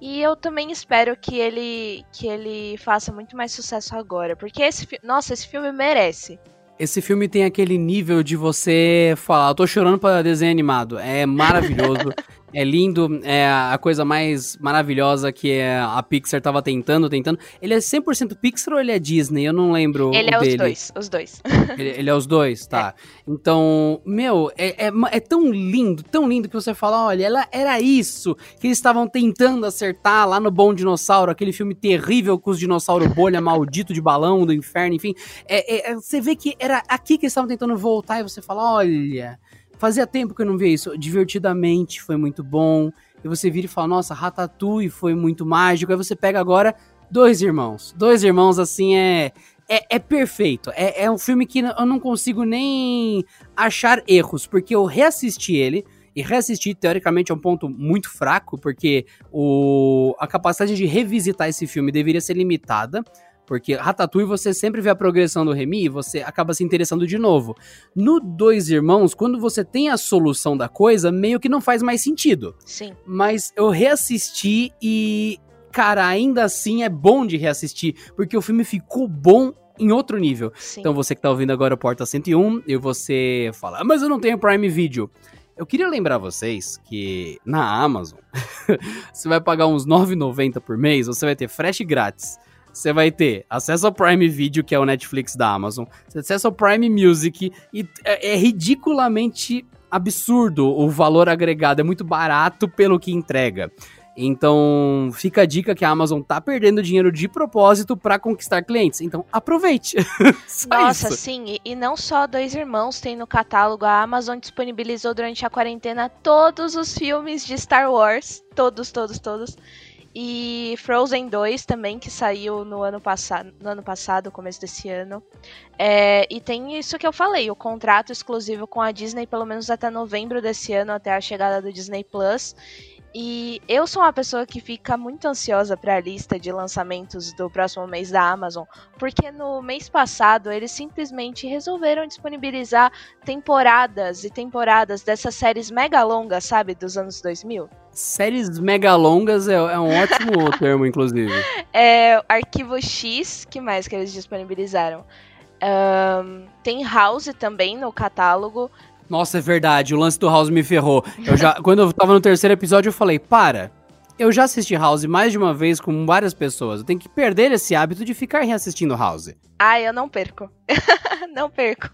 E eu também espero que ele que ele faça muito mais sucesso agora, porque esse nossa, esse filme merece. Esse filme tem aquele nível de você falar, eu tô chorando para desenho animado. É maravilhoso. [LAUGHS] É lindo, é a coisa mais maravilhosa que a Pixar tava tentando, tentando. Ele é 100% Pixar ou ele é Disney? Eu não lembro Ele é dele. os dois, os dois. [LAUGHS] Ele, ele é os dois, tá. É. Então, meu, é, é, é, tão lindo, tão lindo que você fala, olha, ela era isso que eles estavam tentando acertar lá no Bom Dinossauro, aquele filme terrível com os dinossauros bolha, [LAUGHS] maldito de balão do inferno, enfim. É, é, você vê que era aqui que eles estavam tentando voltar e você fala, olha... Fazia tempo que eu não via isso. Divertidamente foi muito bom. E você vira e fala, nossa, Ratatouille foi muito mágico. Aí você pega agora Dois Irmãos. Dois Irmãos, assim, é. É, é perfeito. É, é um filme que eu não consigo nem achar erros, porque eu reassisti ele. E reassistir, teoricamente, é um ponto muito fraco, porque o, a capacidade de revisitar esse filme deveria ser limitada. Porque Ratatouille você sempre vê a progressão do Remy e você acaba se interessando de novo. No Dois Irmãos, quando você tem a solução da coisa, meio que não faz mais sentido. Sim. Mas eu reassisti e, cara, ainda assim é bom de reassistir, porque o filme ficou bom em outro nível. Sim. Então você que tá ouvindo agora o Porta 101 e você fala, ah, mas eu não tenho Prime Video. Eu queria lembrar vocês que na Amazon [LAUGHS] você vai pagar uns 9,90 por mês, você vai ter frete grátis você vai ter acesso ao Prime Video, que é o Netflix da Amazon, acesso ao Prime Music, e é, é ridiculamente absurdo o valor agregado, é muito barato pelo que entrega. Então, fica a dica que a Amazon tá perdendo dinheiro de propósito para conquistar clientes. Então, aproveite. [LAUGHS] Nossa, isso. sim. E, e, não só Dois Irmãos tem no catálogo. A Amazon disponibilizou durante a quarentena todos os filmes de Star Wars. Todos, todos, todos. E Frozen 2 também, que saiu no ano passado, no ano passado, começo desse ano. É, e tem isso que eu falei, o contrato exclusivo com a Disney, pelo menos até novembro desse ano, até a chegada do Disney Plus. E eu sou uma pessoa que fica muito ansiosa para a lista de lançamentos do próximo mês da Amazon, porque no mês passado eles simplesmente resolveram disponibilizar temporadas e temporadas dessas séries mega longas, sabe, dos anos 2000. Séries mega longas é, é um ótimo [LAUGHS] termo, inclusive. É, Arquivo X, que mais que eles disponibilizaram? Um, tem House também no catálogo. Nossa, é verdade. O lance do House me ferrou. Eu já, quando eu tava no terceiro episódio, eu falei: para. Eu já assisti House mais de uma vez com várias pessoas. Eu tenho que perder esse hábito de ficar reassistindo House. Ah, eu não perco. [LAUGHS] não perco.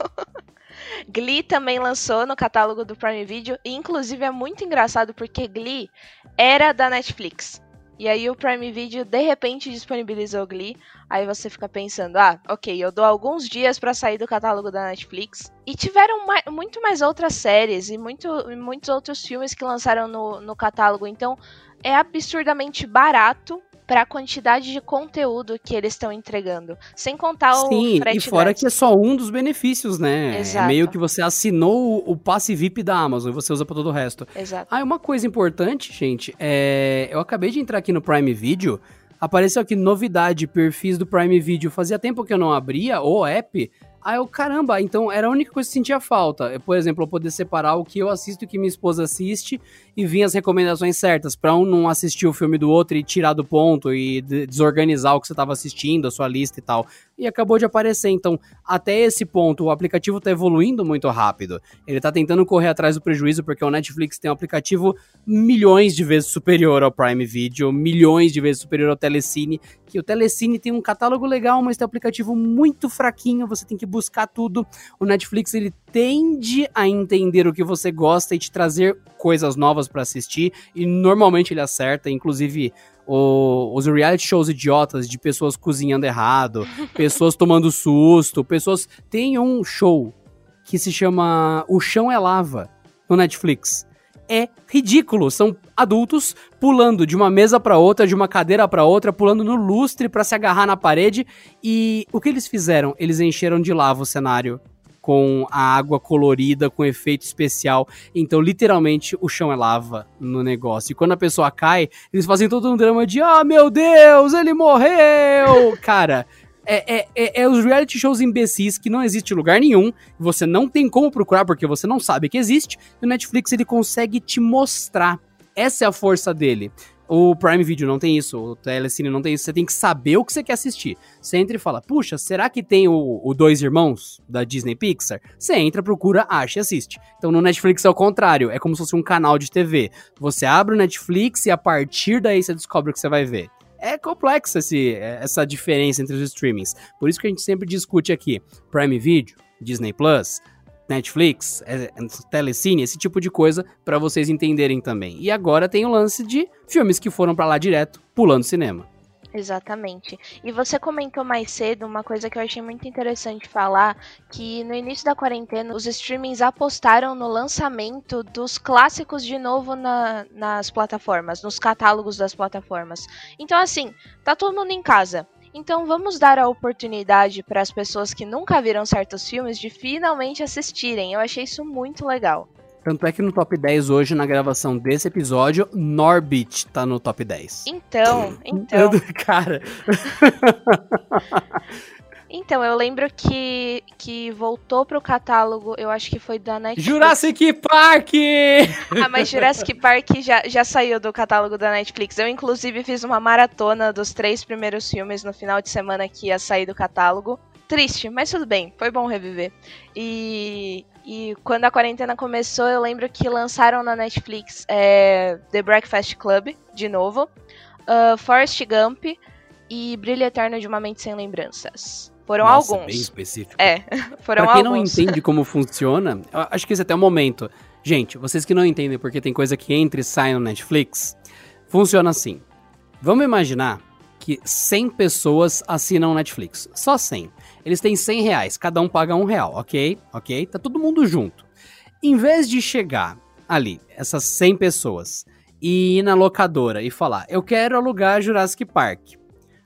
Glee também lançou no catálogo do Prime Video. E, inclusive, é muito engraçado porque Glee era da Netflix. E aí o Prime Video de repente disponibilizou Glee. Aí você fica pensando, ah, ok, eu dou alguns dias para sair do catálogo da Netflix. E tiveram muito mais outras séries e muito, muitos outros filmes que lançaram no, no catálogo. Então é absurdamente barato para a quantidade de conteúdo que eles estão entregando. Sem contar Sim, o frete e fora que é só um dos benefícios, né? Exato. É meio que você assinou o, passe VIP da Amazon e você usa para todo o resto. Exato. Ah, uma coisa importante, gente, é... eu acabei de entrar aqui no Prime Video, apareceu aqui novidade, perfis do Prime Video. Fazia tempo que eu não abria o app Aí eu, caramba, então era a única coisa que sentia falta. Por exemplo, eu poder separar o que eu assisto e o que minha esposa assiste e vir as recomendações certas, para um não assistir o filme do outro e tirar do ponto e desorganizar o que você estava assistindo, a sua lista e tal. E acabou de aparecer, então, até esse ponto, o aplicativo está evoluindo muito rápido. Ele está tentando correr atrás do prejuízo, porque o Netflix tem um aplicativo milhões de vezes superior ao Prime Video, milhões de vezes superior ao Telecine, que o Telecine tem um catálogo legal, mas tem um aplicativo muito fraquinho, você tem que buscar tudo. O Netflix ele tende a entender o que você gosta e te trazer coisas novas para assistir e normalmente ele acerta, inclusive o, os reality shows idiotas de pessoas cozinhando errado, [LAUGHS] pessoas tomando susto, pessoas tem um show que se chama O Chão é Lava no Netflix é ridículo. São adultos pulando de uma mesa para outra, de uma cadeira para outra, pulando no lustre para se agarrar na parede. E o que eles fizeram? Eles encheram de lava o cenário com a água colorida, com efeito especial. Então, literalmente, o chão é lava no negócio. E quando a pessoa cai, eles fazem todo um drama de: Ah, oh, meu Deus, ele morreu! Cara, é, é, é, é, os reality shows imbecis que não existe lugar nenhum, você não tem como procurar porque você não sabe que existe, e o Netflix ele consegue te mostrar. Essa é a força dele. O Prime Video não tem isso, o Telecine não tem isso, você tem que saber o que você quer assistir. Você entra e fala, puxa, será que tem o, o Dois Irmãos da Disney Pixar? Você entra, procura, acha e assiste. Então no Netflix é o contrário, é como se fosse um canal de TV. Você abre o Netflix e a partir daí você descobre o que você vai ver é complexa esse, essa diferença entre os streamings. Por isso que a gente sempre discute aqui Prime Video, Disney Plus, Netflix, é, é, Telecine, esse tipo de coisa para vocês entenderem também. E agora tem o lance de filmes que foram para lá direto, pulando cinema. Exatamente. E você comentou mais cedo uma coisa que eu achei muito interessante falar, que no início da quarentena os streamings apostaram no lançamento dos clássicos de novo na, nas plataformas, nos catálogos das plataformas. Então assim, tá todo mundo em casa. Então vamos dar a oportunidade para as pessoas que nunca viram certos filmes de finalmente assistirem. Eu achei isso muito legal. Tanto é que no top 10 hoje, na gravação desse episódio, Norbit tá no top 10. Então, [LAUGHS] então. Cara. [LAUGHS] Então, eu lembro que, que voltou pro catálogo, eu acho que foi da Netflix. Jurassic Park! ah, mas Jurassic Park já, já saiu do catálogo da Netflix. Eu, inclusive, fiz uma maratona dos três primeiros filmes no final de semana que ia sair do catálogo. Triste, mas tudo bem, foi bom reviver. E, e quando a quarentena começou, eu lembro que lançaram na Netflix é, The Breakfast Club, de novo, uh, Forrest Gump e Brilho Eterno de uma Mente Sem Lembranças. Foram Nossa, alguns. bem específico. É, [LAUGHS] foram pra quem alguns. não entende como funciona, acho que esse é até o momento. Gente, vocês que não entendem porque tem coisa que entra e sai no Netflix, funciona assim. Vamos imaginar que 100 pessoas assinam Netflix. Só 100. Eles têm 100 reais, cada um paga um real, ok? Ok? Tá todo mundo junto. Em vez de chegar ali, essas 100 pessoas, e ir na locadora e falar, eu quero alugar Jurassic Park.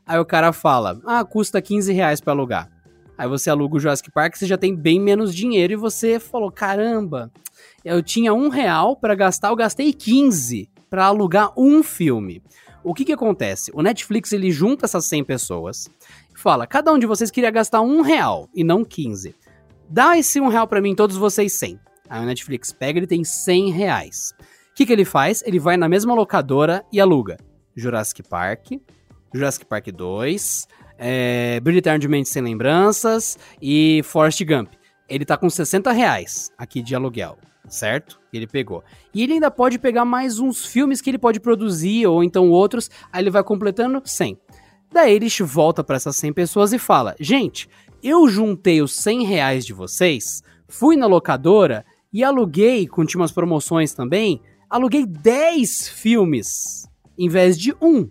Aí o cara fala, ah, custa 15 reais pra alugar. Aí você aluga o Jurassic Park, você já tem bem menos dinheiro e você falou, caramba, eu tinha um real para gastar, eu gastei 15 para alugar um filme. O que que acontece? O Netflix ele junta essas 100 pessoas fala: cada um de vocês queria gastar um real e não 15. Dá esse um real pra mim, todos vocês 100. Aí o Netflix pega, ele tem 100 reais. O que, que ele faz? Ele vai na mesma locadora e aluga Jurassic Park, Jurassic Park 2, é, Brilho Eterno de Mente Sem Lembranças e Forrest Gump. Ele tá com 60 reais aqui de aluguel, certo? Ele pegou. E ele ainda pode pegar mais uns filmes que ele pode produzir, ou então outros, aí ele vai completando 100. Daí ele volta para essas 100 pessoas e fala: Gente, eu juntei os 100 reais de vocês, fui na locadora e aluguei, com tinha umas promoções também, aluguei 10 filmes em vez de um,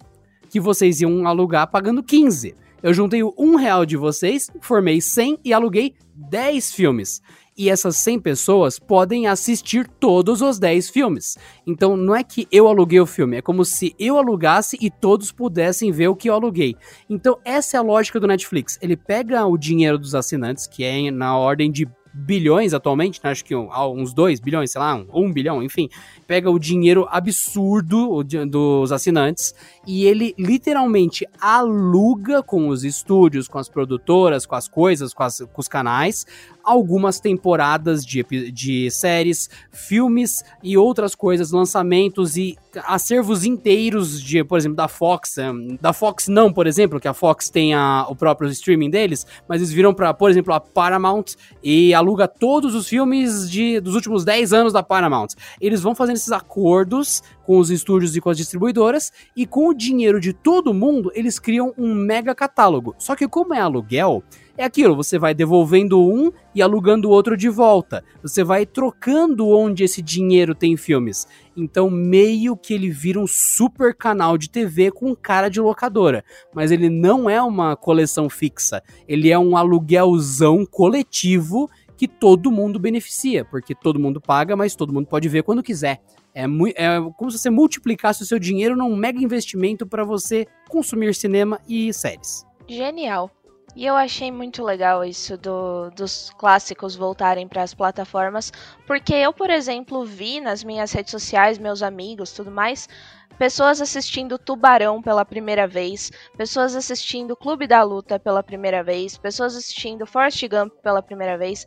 que vocês iam alugar pagando 15. Eu juntei o um real de vocês, formei 100 e aluguei 10 filmes e essas 100 pessoas podem assistir todos os 10 filmes. Então não é que eu aluguei o filme, é como se eu alugasse e todos pudessem ver o que eu aluguei. Então essa é a lógica do Netflix. Ele pega o dinheiro dos assinantes, que é na ordem de bilhões atualmente, né? acho que uns 2 bilhões, sei lá, 1 um, um bilhão, enfim, pega o dinheiro absurdo dos assinantes e ele literalmente aluga com os estúdios, com as produtoras, com as coisas, com, as, com os canais, algumas temporadas de, de séries, filmes e outras coisas, lançamentos e acervos inteiros de, por exemplo, da Fox. Da Fox não, por exemplo, que a Fox tem a, o próprio streaming deles, mas eles viram para, por exemplo, a Paramount e aluga todos os filmes de, dos últimos 10 anos da Paramount. Eles vão fazendo esses acordos com os estúdios e com as distribuidoras e com o dinheiro de todo mundo, eles criam um mega catálogo. Só que como é aluguel, é aquilo, você vai devolvendo um e alugando o outro de volta. Você vai trocando onde esse dinheiro tem filmes. Então, meio que ele vira um super canal de TV com cara de locadora. Mas ele não é uma coleção fixa. Ele é um aluguelzão coletivo que todo mundo beneficia, porque todo mundo paga, mas todo mundo pode ver quando quiser. É, é como se você multiplicasse o seu dinheiro num mega investimento para você consumir cinema e séries. Genial. E eu achei muito legal isso do, dos clássicos voltarem para as plataformas, porque eu, por exemplo, vi nas minhas redes sociais, meus amigos, tudo mais, pessoas assistindo Tubarão pela primeira vez, pessoas assistindo Clube da Luta pela primeira vez, pessoas assistindo Forrest Gump pela primeira vez.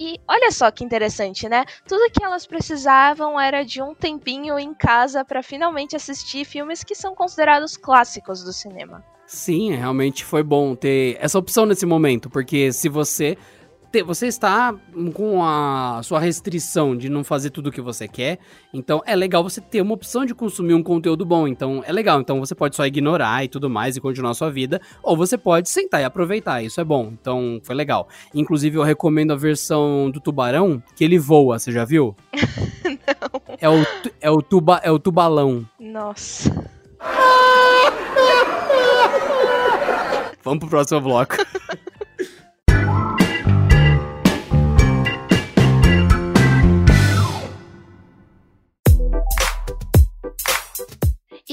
E olha só que interessante, né? Tudo que elas precisavam era de um tempinho em casa para finalmente assistir filmes que são considerados clássicos do cinema. Sim, realmente foi bom ter essa opção nesse momento, porque se você você está com a sua restrição de não fazer tudo o que você quer, então é legal você ter uma opção de consumir um conteúdo bom. Então é legal. Então você pode só ignorar e tudo mais e continuar a sua vida, ou você pode sentar e aproveitar. Isso é bom. Então foi legal. Inclusive eu recomendo a versão do tubarão que ele voa. Você já viu? [LAUGHS] não. É o é o tuba é o tubalão. Nossa. Vamos pro próximo bloco. [LAUGHS]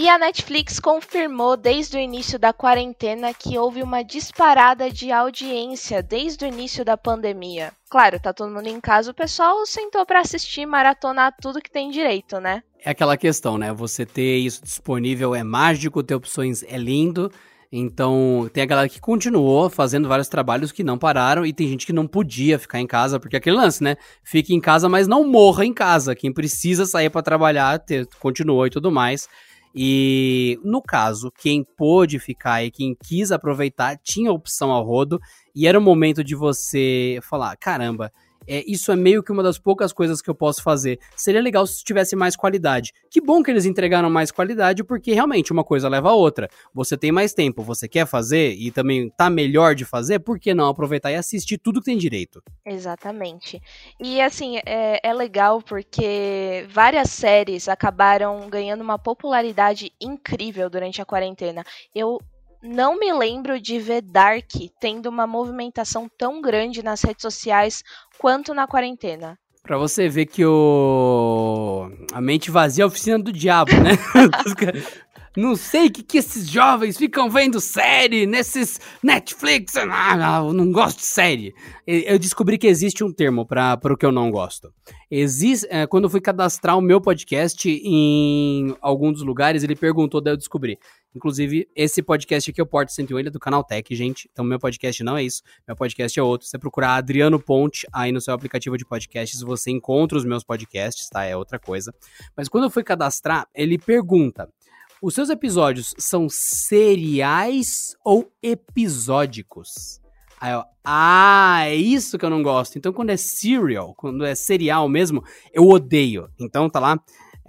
E a Netflix confirmou desde o início da quarentena que houve uma disparada de audiência desde o início da pandemia. Claro, tá todo mundo em casa, o pessoal sentou para assistir, maratonar tudo que tem direito, né? É aquela questão, né? Você ter isso disponível é mágico, ter opções é lindo, então, tem a galera que continuou fazendo vários trabalhos que não pararam e tem gente que não podia ficar em casa, porque é aquele lance, né? Fique em casa, mas não morra em casa. Quem precisa sair para trabalhar, ter, continuou e tudo mais. E no caso, quem pôde ficar e quem quis aproveitar tinha opção ao rodo. E era o momento de você falar: caramba, é, isso é meio que uma das poucas coisas que eu posso fazer. Seria legal se tivesse mais qualidade. Que bom que eles entregaram mais qualidade, porque realmente uma coisa leva a outra. Você tem mais tempo, você quer fazer e também tá melhor de fazer, por que não aproveitar e assistir tudo que tem direito? Exatamente. E assim, é, é legal porque várias séries acabaram ganhando uma popularidade incrível durante a quarentena. Eu não me lembro de ver Dark tendo uma movimentação tão grande nas redes sociais quanto na quarentena. Pra você ver que o. A mente vazia é a oficina do diabo, né? [LAUGHS] Não sei o que, que esses jovens ficam vendo série nesses Netflix. Ah, eu não gosto de série. Eu descobri que existe um termo para o que eu não gosto. Existe, é, quando eu fui cadastrar o meu podcast em alguns dos lugares, ele perguntou, daí eu descobri. Inclusive, esse podcast aqui é o Porto 101, ele é do Canal Tech, gente. Então, meu podcast não é isso. Meu podcast é outro. Você procurar Adriano Ponte aí no seu aplicativo de podcasts, você encontra os meus podcasts, tá? É outra coisa. Mas quando eu fui cadastrar, ele pergunta: os seus episódios são seriais ou episódicos? Aí eu, ah, é isso que eu não gosto. Então, quando é serial, quando é serial mesmo, eu odeio. Então, tá lá.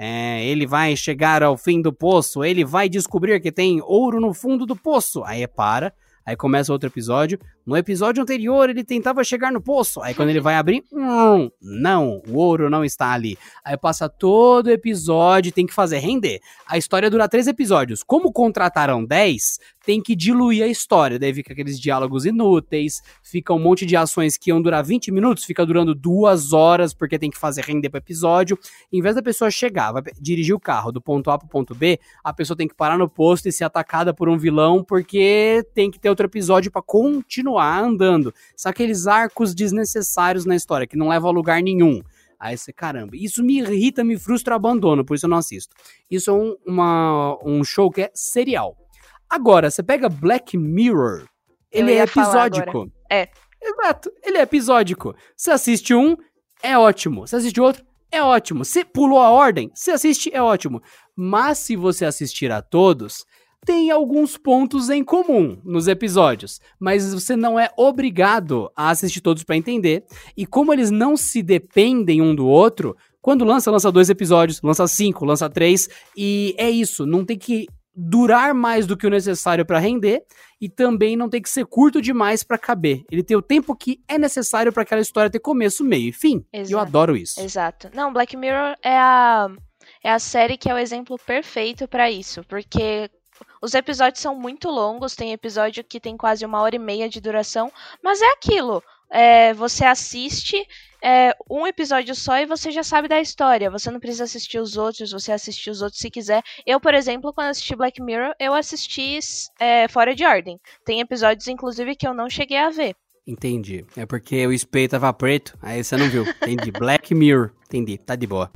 É, ele vai chegar ao fim do poço, ele vai descobrir que tem ouro no fundo do poço. Aí para, aí começa outro episódio. No episódio anterior, ele tentava chegar no poço. Aí quando ele vai abrir, hum, não, o ouro não está ali. Aí passa todo o episódio, tem que fazer render. A história dura três episódios. Como contrataram 10, tem que diluir a história. Daí fica aqueles diálogos inúteis, fica um monte de ações que iam durar 20 minutos, fica durando duas horas, porque tem que fazer render para episódio. Em vez da pessoa chegar, vai dirigir o carro do ponto A pro ponto B, a pessoa tem que parar no posto e ser atacada por um vilão, porque tem que ter outro episódio para continuar continuar andando. São aqueles arcos desnecessários na história, que não levam a lugar nenhum. Aí você, caramba, isso me irrita, me frustra, abandono, por isso eu não assisto. Isso é um, uma, um show que é serial. Agora, você pega Black Mirror, ele é episódico. É. Exato, ele é episódico. Você assiste um, é ótimo. Você assiste outro, é ótimo. Se pulou a ordem, se assiste, é ótimo. Mas se você assistir a todos, tem alguns pontos em comum nos episódios, mas você não é obrigado a assistir todos para entender. E como eles não se dependem um do outro, quando lança, lança dois episódios, lança cinco, lança três, e é isso, não tem que durar mais do que o necessário para render e também não tem que ser curto demais para caber. Ele tem o tempo que é necessário para aquela história ter começo, meio e fim. Exato. Eu adoro isso. Exato. Não, Black Mirror é a é a série que é o exemplo perfeito para isso, porque os episódios são muito longos, tem episódio que tem quase uma hora e meia de duração, mas é aquilo. É, você assiste é, um episódio só e você já sabe da história. Você não precisa assistir os outros, você assistir os outros se quiser. Eu, por exemplo, quando assisti Black Mirror, eu assisti é, fora de ordem. Tem episódios, inclusive, que eu não cheguei a ver. Entendi. É porque o espelho tava preto, aí você não viu. Entendi. Black Mirror. Entendi. Tá de boa.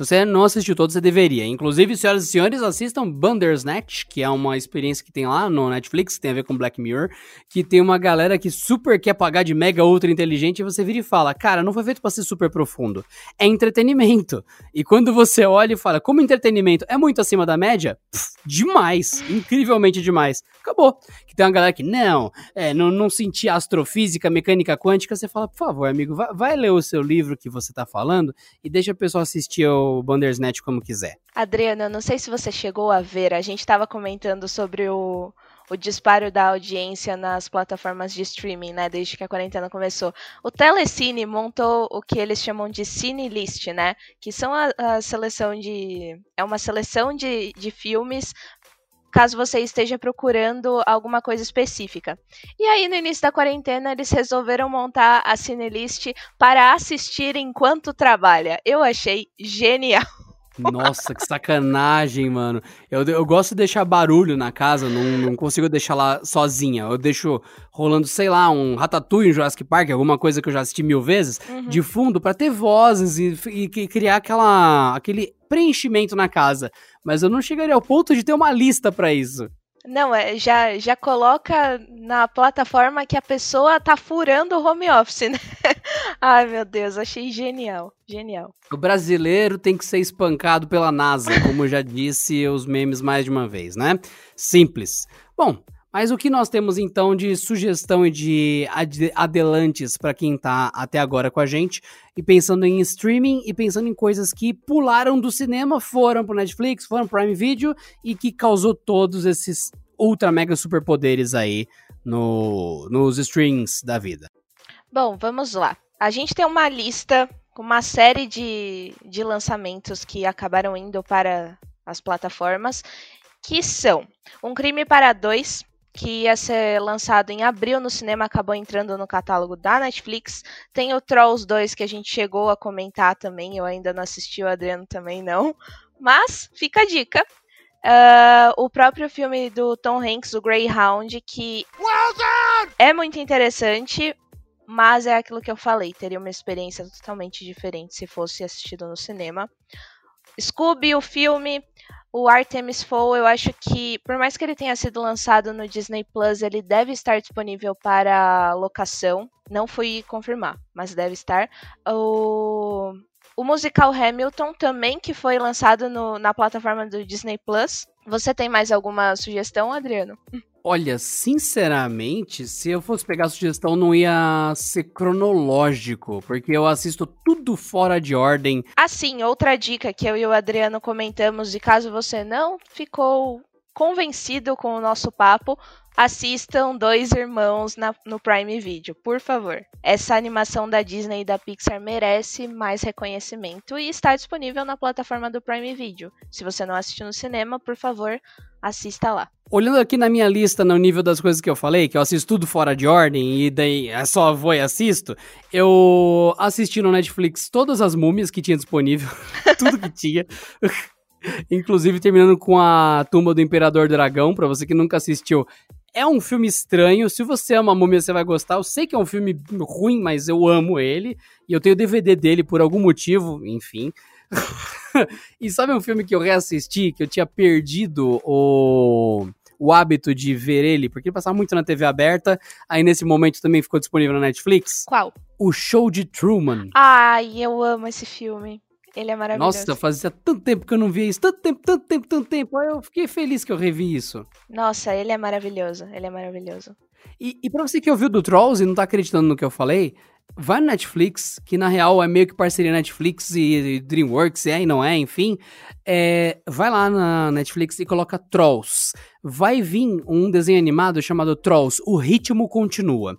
Você não assistiu todos, você deveria. Inclusive, senhoras e senhores, assistam Bandersnatch, que é uma experiência que tem lá no Netflix, que tem a ver com Black Mirror, que tem uma galera que super quer pagar de mega ultra inteligente e você vira e fala, cara, não foi feito para ser super profundo. É entretenimento. E quando você olha e fala, como entretenimento é muito acima da média, pff, demais, incrivelmente demais. Acabou. Que tem uma galera que, não, é, não, não senti astrofísica, mecânica quântica, você fala, por favor, amigo, vai, vai ler o seu livro que você tá falando e deixa a pessoa assistir o o Bandersnatch como quiser. Adriana, não sei se você chegou a ver, a gente estava comentando sobre o, o disparo da audiência nas plataformas de streaming, né, desde que a quarentena começou. O Telecine montou o que eles chamam de Cine List, né, que são a, a seleção de é uma seleção de, de filmes caso você esteja procurando alguma coisa específica. E aí, no início da quarentena, eles resolveram montar a Cinelist para assistir enquanto trabalha. Eu achei genial. Nossa, que sacanagem, mano. Eu, eu gosto de deixar barulho na casa, não, não consigo deixar lá sozinha. Eu deixo rolando, sei lá, um Ratatouille em Jurassic Park, alguma coisa que eu já assisti mil vezes, uhum. de fundo, para ter vozes e, e, e, criar aquela, aquele preenchimento na casa. Mas eu não chegaria ao ponto de ter uma lista para isso. Não, é, já, já coloca na plataforma que a pessoa tá furando o home office, né? [LAUGHS] Ai, meu Deus, achei genial, genial. O brasileiro tem que ser espancado pela NASA, como já disse os memes mais de uma vez, né? Simples. Bom, mas o que nós temos então de sugestão e de ad adelantes para quem tá até agora com a gente e pensando em streaming e pensando em coisas que pularam do cinema, foram pro Netflix, foram pro Prime Video e que causou todos esses ultra mega superpoderes aí no, nos streams da vida. Bom, vamos lá. A gente tem uma lista com uma série de, de lançamentos que acabaram indo para as plataformas, que são Um Crime para Dois, que ia ser lançado em abril no cinema, acabou entrando no catálogo da Netflix. Tem o Trolls 2, que a gente chegou a comentar também, eu ainda não assisti, o Adriano também não. Mas fica a dica. Uh, o próprio filme do Tom Hanks, o Greyhound, que well é muito interessante, mas é aquilo que eu falei, teria uma experiência totalmente diferente se fosse assistido no cinema. Scooby, o filme, o Artemis Fowl, eu acho que, por mais que ele tenha sido lançado no Disney Plus, ele deve estar disponível para locação. Não fui confirmar, mas deve estar. O, o musical Hamilton também, que foi lançado no, na plataforma do Disney Plus. Você tem mais alguma sugestão, Adriano? [LAUGHS] Olha, sinceramente, se eu fosse pegar a sugestão, não ia ser cronológico, porque eu assisto tudo fora de ordem. Assim, outra dica que eu e o Adriano comentamos, e caso você não ficou convencido com o nosso papo, assistam Dois Irmãos na, no Prime Video, por favor. Essa animação da Disney e da Pixar merece mais reconhecimento e está disponível na plataforma do Prime Video. Se você não assistiu no cinema, por favor, assista lá. Olhando aqui na minha lista, no nível das coisas que eu falei, que eu assisto tudo fora de ordem e daí é só vou e assisto, eu assisti no Netflix todas as múmias que tinha disponível, [LAUGHS] tudo que tinha. [LAUGHS] Inclusive terminando com a Tumba do Imperador Dragão, para você que nunca assistiu, é um filme estranho. Se você ama a múmia, você vai gostar. Eu sei que é um filme ruim, mas eu amo ele. E eu tenho DVD dele por algum motivo, enfim. [LAUGHS] e sabe um filme que eu reassisti, que eu tinha perdido o, o hábito de ver ele, porque ele passava muito na TV aberta, aí nesse momento também ficou disponível na Netflix? Qual? O Show de Truman. Ai, eu amo esse filme. Ele é maravilhoso. Nossa, fazia tanto tempo que eu não via isso. Tanto tempo, tanto tempo, tanto tempo. Aí eu fiquei feliz que eu revi isso. Nossa, ele é maravilhoso. Ele é maravilhoso. E, e pra você que ouviu do Trolls e não tá acreditando no que eu falei, vai no Netflix, que na real é meio que parceria Netflix e DreamWorks, é e não é, enfim. É, vai lá na Netflix e coloca Trolls. Vai vir um desenho animado chamado Trolls, O Ritmo Continua.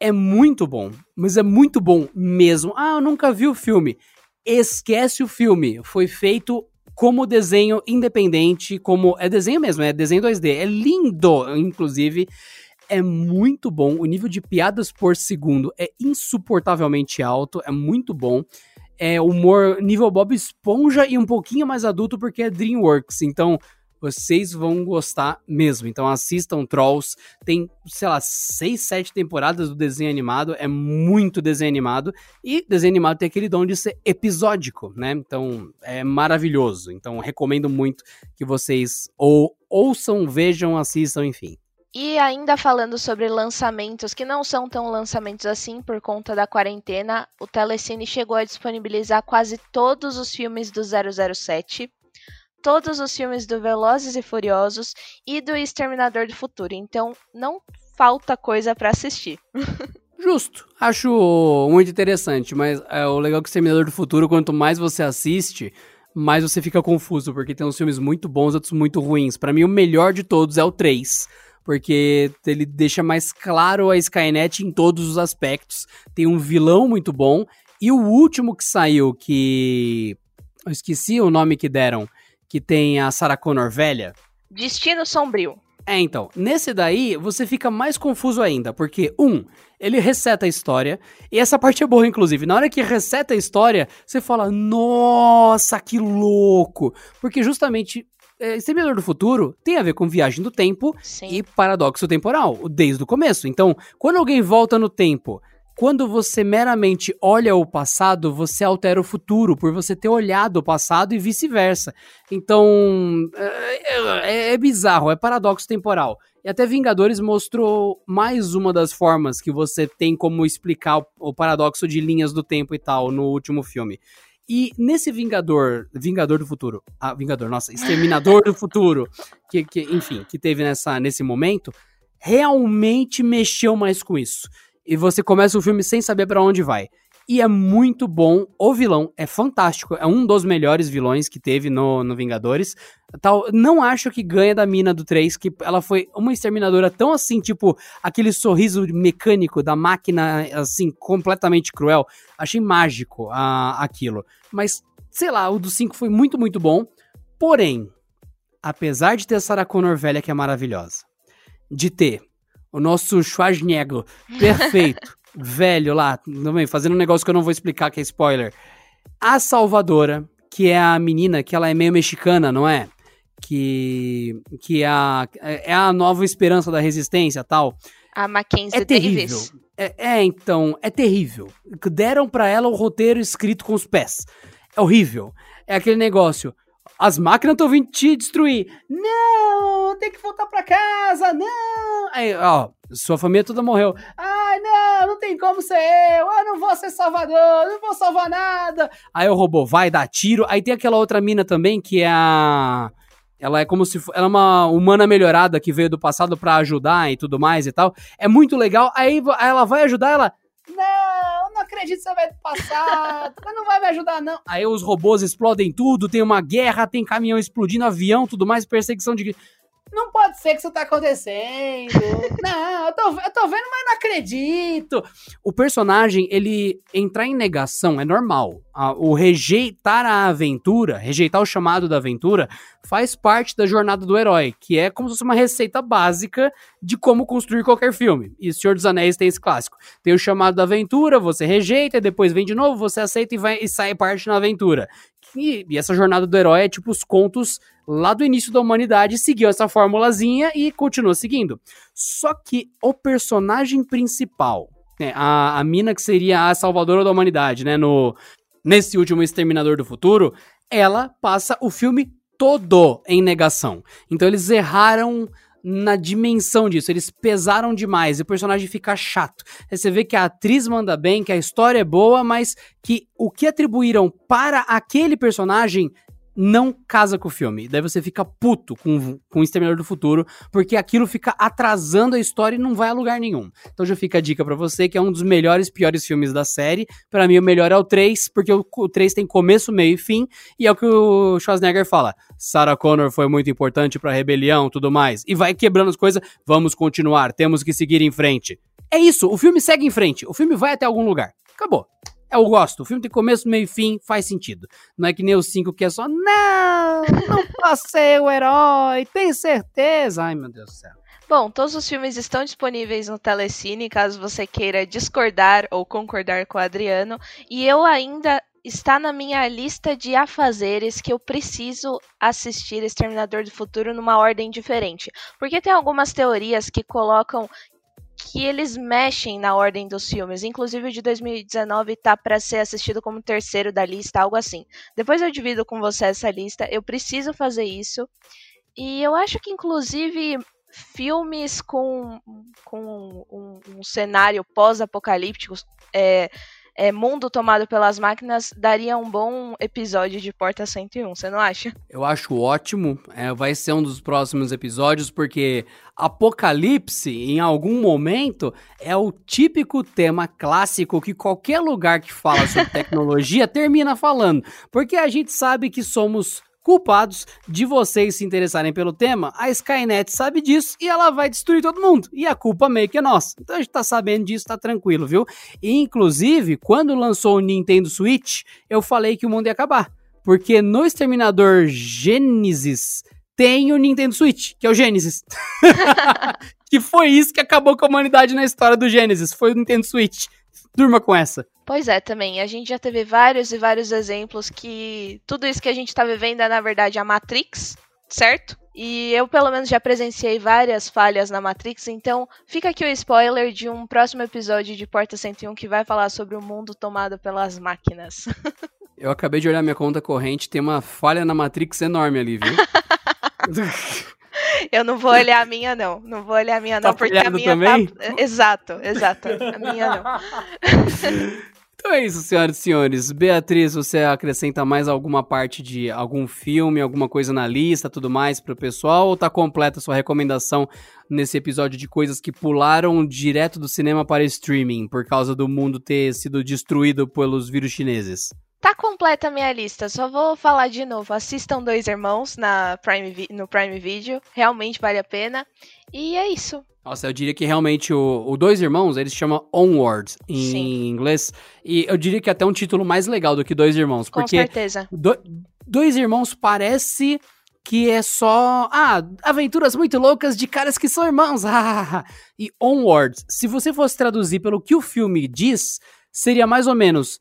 É muito bom, mas é muito bom mesmo. Ah, eu nunca vi o filme. Esquece o filme. Foi feito como desenho independente, como. É desenho mesmo, é desenho 2D. É lindo, inclusive. É muito bom. O nível de piadas por segundo é insuportavelmente alto. É muito bom. É humor nível Bob Esponja e um pouquinho mais adulto porque é Dreamworks. Então, vocês vão gostar mesmo. Então assistam Trolls. Tem, sei lá, seis, sete temporadas do desenho animado. É muito desenho animado. E desenho animado tem aquele dom de ser episódico, né? Então é maravilhoso. Então recomendo muito que vocês ou ouçam, vejam, assistam, enfim. E ainda falando sobre lançamentos que não são tão lançamentos assim por conta da quarentena, o Telecine chegou a disponibilizar quase todos os filmes do 007 todos os filmes do Velozes e Furiosos e do Exterminador do Futuro. Então não falta coisa para assistir. [LAUGHS] Justo. Acho muito interessante, mas é o legal é que o Exterminador do Futuro, quanto mais você assiste, mais você fica confuso, porque tem uns filmes muito bons, outros muito ruins. Para mim, o melhor de todos é o 3, porque ele deixa mais claro a Skynet em todos os aspectos. Tem um vilão muito bom, e o último que saiu, que. Eu esqueci o nome que deram, que tem a Sarah Connor velha. Destino Sombrio. É, então, nesse daí você fica mais confuso ainda, porque, um, ele reseta a história, e essa parte é boa, inclusive. Na hora que reseta a história, você fala, nossa, que louco! Porque justamente é, Exterminador do Futuro tem a ver com viagem do tempo Sim. e paradoxo temporal, desde o começo. Então, quando alguém volta no tempo quando você meramente olha o passado, você altera o futuro, por você ter olhado o passado e vice-versa. Então, é, é, é, bizarro, é paradoxo temporal. E até Vingadores mostrou mais uma das formas que você tem como explicar o, o paradoxo de linhas do tempo e tal no último filme. E nesse Vingador, Vingador do Futuro, ah, Vingador, nossa, Exterminador do Futuro, que, que, enfim, que teve nessa, nesse momento, realmente mexeu mais com isso e você começa o filme sem saber para onde vai. E é muito bom. O vilão é fantástico. É um dos melhores vilões que teve no, no Vingadores. Tal, não acho que ganha da mina do 3, que ela foi uma exterminadora tão assim, tipo, aquele sorriso mecânico da máquina, assim, completamente cruel. Achei mágico a, aquilo. Mas, sei lá, o do 5 foi muito, muito bom. Porém, apesar de ter a Sarah Connor velha, que é maravilhosa, de ter o nosso Schwarzenegger, perfeito, [LAUGHS] velho lá, também fazendo um negócio que eu não vou explicar, que é spoiler. A Salvadora, que é a menina, que ela é meio mexicana, não é? Que, que é, a, é a nova esperança da resistência tal. A Mackenzie é terrível. É, é, então, é terrível. Deram para ela o roteiro escrito com os pés. É horrível. É aquele negócio. As máquinas estão vindo te destruir. Não, tem que voltar para casa. Não. Aí, ó, sua família toda morreu. Ai, não, não tem como ser eu. Eu não vou ser salvador, não vou salvar nada. Aí o robô vai dar tiro. Aí tem aquela outra mina também que é a ela é como se ela é uma humana melhorada que veio do passado para ajudar e tudo mais e tal. É muito legal. Aí ela vai ajudar ela. Não acredito que você vai passar, [LAUGHS] mas não vai me ajudar, não. Aí os robôs explodem tudo, tem uma guerra, tem caminhão explodindo, avião, tudo mais, perseguição de. Não pode ser que isso tá acontecendo. [LAUGHS] não, eu tô, eu tô vendo, mas não acredito. O personagem, ele entrar em negação é normal. O rejeitar a aventura, rejeitar o chamado da aventura, faz parte da jornada do herói, que é como se fosse uma receita básica de como construir qualquer filme. E o Senhor dos Anéis tem esse clássico. Tem o chamado da aventura, você rejeita, depois vem de novo, você aceita e, vai, e sai parte na aventura. E, e, essa jornada do herói é tipo os contos lá do início da humanidade, seguiu essa formulazinha e continua seguindo. Só que o personagem principal, né, a, a mina que seria a salvadora da humanidade, né, no, nesse último Exterminador do Futuro, ela passa o filme todo em negação. Então eles erraram na dimensão disso. Eles pesaram demais e o personagem fica chato. Você vê que a atriz manda bem, que a história é boa, mas que o que atribuíram para aquele personagem não casa com o filme. Daí você fica puto com, com o Exterminador do Futuro, porque aquilo fica atrasando a história e não vai a lugar nenhum. Então já fica a dica para você, que é um dos melhores, piores filmes da série. Para mim, o melhor é o 3, porque o, o 3 tem começo, meio e fim, e é o que o Schwarzenegger fala. Sarah Connor foi muito importante pra rebelião, tudo mais. E vai quebrando as coisas, vamos continuar, temos que seguir em frente. É isso, o filme segue em frente, o filme vai até algum lugar. Acabou. Eu gosto. O filme tem começo, meio e fim, faz sentido. Não é que nem o 5 que é só, não, não posso ser o herói, tem certeza? Ai, meu Deus do céu. Bom, todos os filmes estão disponíveis no Telecine, caso você queira discordar ou concordar com o Adriano. E eu ainda está na minha lista de afazeres que eu preciso assistir Exterminador do Futuro numa ordem diferente. Porque tem algumas teorias que colocam que eles mexem na ordem dos filmes. Inclusive o de 2019 tá para ser assistido como terceiro da lista, algo assim. Depois eu divido com você essa lista. Eu preciso fazer isso. E eu acho que inclusive filmes com, com um, um cenário pós-apocalíptico, é, é, mundo tomado pelas máquinas daria um bom episódio de Porta 101, você não acha? Eu acho ótimo. É, vai ser um dos próximos episódios, porque Apocalipse, em algum momento, é o típico tema clássico que qualquer lugar que fala sobre [LAUGHS] tecnologia termina falando. Porque a gente sabe que somos culpados de vocês se interessarem pelo tema, a Skynet sabe disso e ela vai destruir todo mundo. E a culpa meio que é nossa. Então a gente tá sabendo disso, tá tranquilo, viu? E, inclusive, quando lançou o Nintendo Switch, eu falei que o mundo ia acabar. Porque no Exterminador Genesis tem o Nintendo Switch, que é o Genesis. [LAUGHS] que foi isso que acabou com a humanidade na história do Genesis, foi o Nintendo Switch. Durma com essa. Pois é, também. A gente já teve vários e vários exemplos que tudo isso que a gente está vivendo é, na verdade, a Matrix, certo? E eu, pelo menos, já presenciei várias falhas na Matrix, então fica aqui o spoiler de um próximo episódio de Porta 101 que vai falar sobre o mundo tomado pelas máquinas. [LAUGHS] eu acabei de olhar minha conta corrente, tem uma falha na Matrix enorme ali, viu? [LAUGHS] Eu não vou olhar a minha, não. Não vou olhar a minha, tá não, porque a minha tá também? tá. Exato, exato. A minha não. [LAUGHS] Então é isso, senhoras e senhores. Beatriz, você acrescenta mais alguma parte de algum filme, alguma coisa na lista, tudo mais para o pessoal? Ou tá completa a sua recomendação nesse episódio de coisas que pularam direto do cinema para streaming por causa do mundo ter sido destruído pelos vírus chineses? Tá completa a minha lista, só vou falar de novo. Assistam Dois Irmãos na Prime, no Prime Video, realmente vale a pena. E é isso. Nossa, eu diria que realmente o, o Dois Irmãos, eles chamam Onward em Sim. inglês. E eu diria que é até um título mais legal do que Dois Irmãos. Com porque certeza. Do, dois Irmãos parece que é só, ah, aventuras muito loucas de caras que são irmãos. [LAUGHS] e Onward, se você fosse traduzir pelo que o filme diz, seria mais ou menos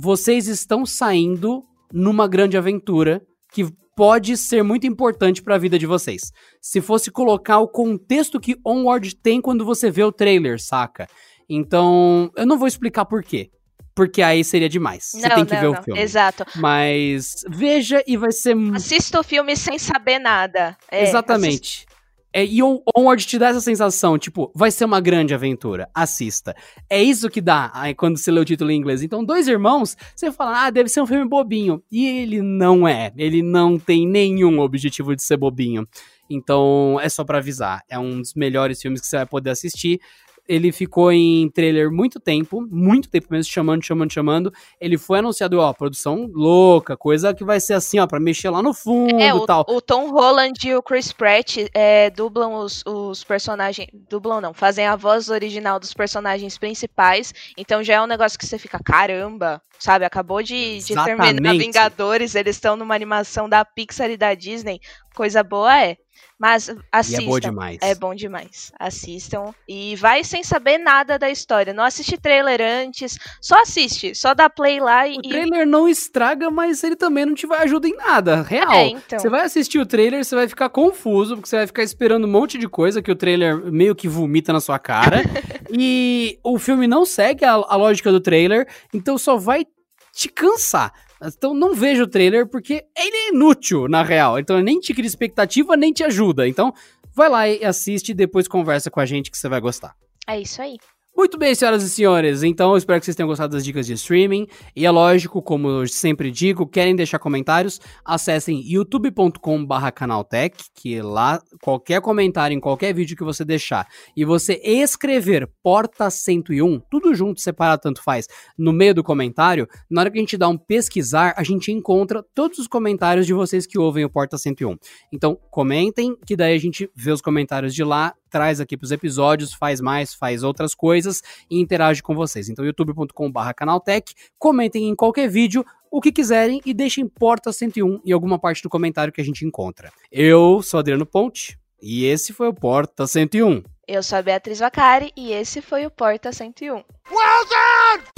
vocês estão saindo numa grande aventura que pode ser muito importante para a vida de vocês. Se fosse colocar o contexto que Onward tem quando você vê o trailer, saca? Então, eu não vou explicar por quê. Porque aí seria demais. Não, você tem que não, ver não. o filme. Exato. Mas veja e vai ser. Assista o filme sem saber nada. É, Exatamente. É, e Onward te dá essa sensação, tipo, vai ser uma grande aventura, assista. É isso que dá aí, quando você lê o título em inglês. Então, Dois Irmãos, você fala, ah, deve ser um filme bobinho. E ele não é. Ele não tem nenhum objetivo de ser bobinho. Então, é só para avisar. É um dos melhores filmes que você vai poder assistir ele ficou em trailer muito tempo, muito tempo mesmo, chamando, chamando, chamando. Ele foi anunciado, ó, produção louca, coisa que vai ser assim, ó, pra mexer lá no fundo é, e tal. O Tom Holland e o Chris Pratt é, dublam os, os personagens. Dublam não, fazem a voz original dos personagens principais. Então já é um negócio que você fica, caramba, sabe? Acabou de, de terminar Vingadores, eles estão numa animação da Pixar e da Disney. Coisa boa é. Mas assistam. E é bom demais. É bom demais. Assistam. E vai sem saber nada da história. Não assiste trailer antes. Só assiste. Só dá play lá e. O trailer não estraga, mas ele também não te vai ajudar em nada. Real. É, então. Você vai assistir o trailer, você vai ficar confuso, porque você vai ficar esperando um monte de coisa que o trailer meio que vomita na sua cara. [LAUGHS] e o filme não segue a, a lógica do trailer, então só vai te cansar. Então não veja o trailer porque ele é inútil, na real. Então nem te cria expectativa, nem te ajuda. Então vai lá e assiste e depois conversa com a gente que você vai gostar. É isso aí. Muito bem, senhoras e senhores. Então, eu espero que vocês tenham gostado das dicas de streaming. E é lógico, como eu sempre digo, querem deixar comentários, acessem youtube.com/canaltech, que lá qualquer comentário em qualquer vídeo que você deixar e você escrever porta 101, tudo junto, separado tanto faz, no meio do comentário, na hora que a gente dá um pesquisar, a gente encontra todos os comentários de vocês que ouvem o Porta 101. Então, comentem, que daí a gente vê os comentários de lá traz aqui para os episódios, faz mais, faz outras coisas e interage com vocês. Então, youtube.com.br canaltech, comentem em qualquer vídeo o que quiserem e deixem porta 101 em alguma parte do comentário que a gente encontra. Eu sou Adriano Ponte e esse foi o Porta 101. Eu sou a Beatriz Vacari e esse foi o Porta 101. Well done!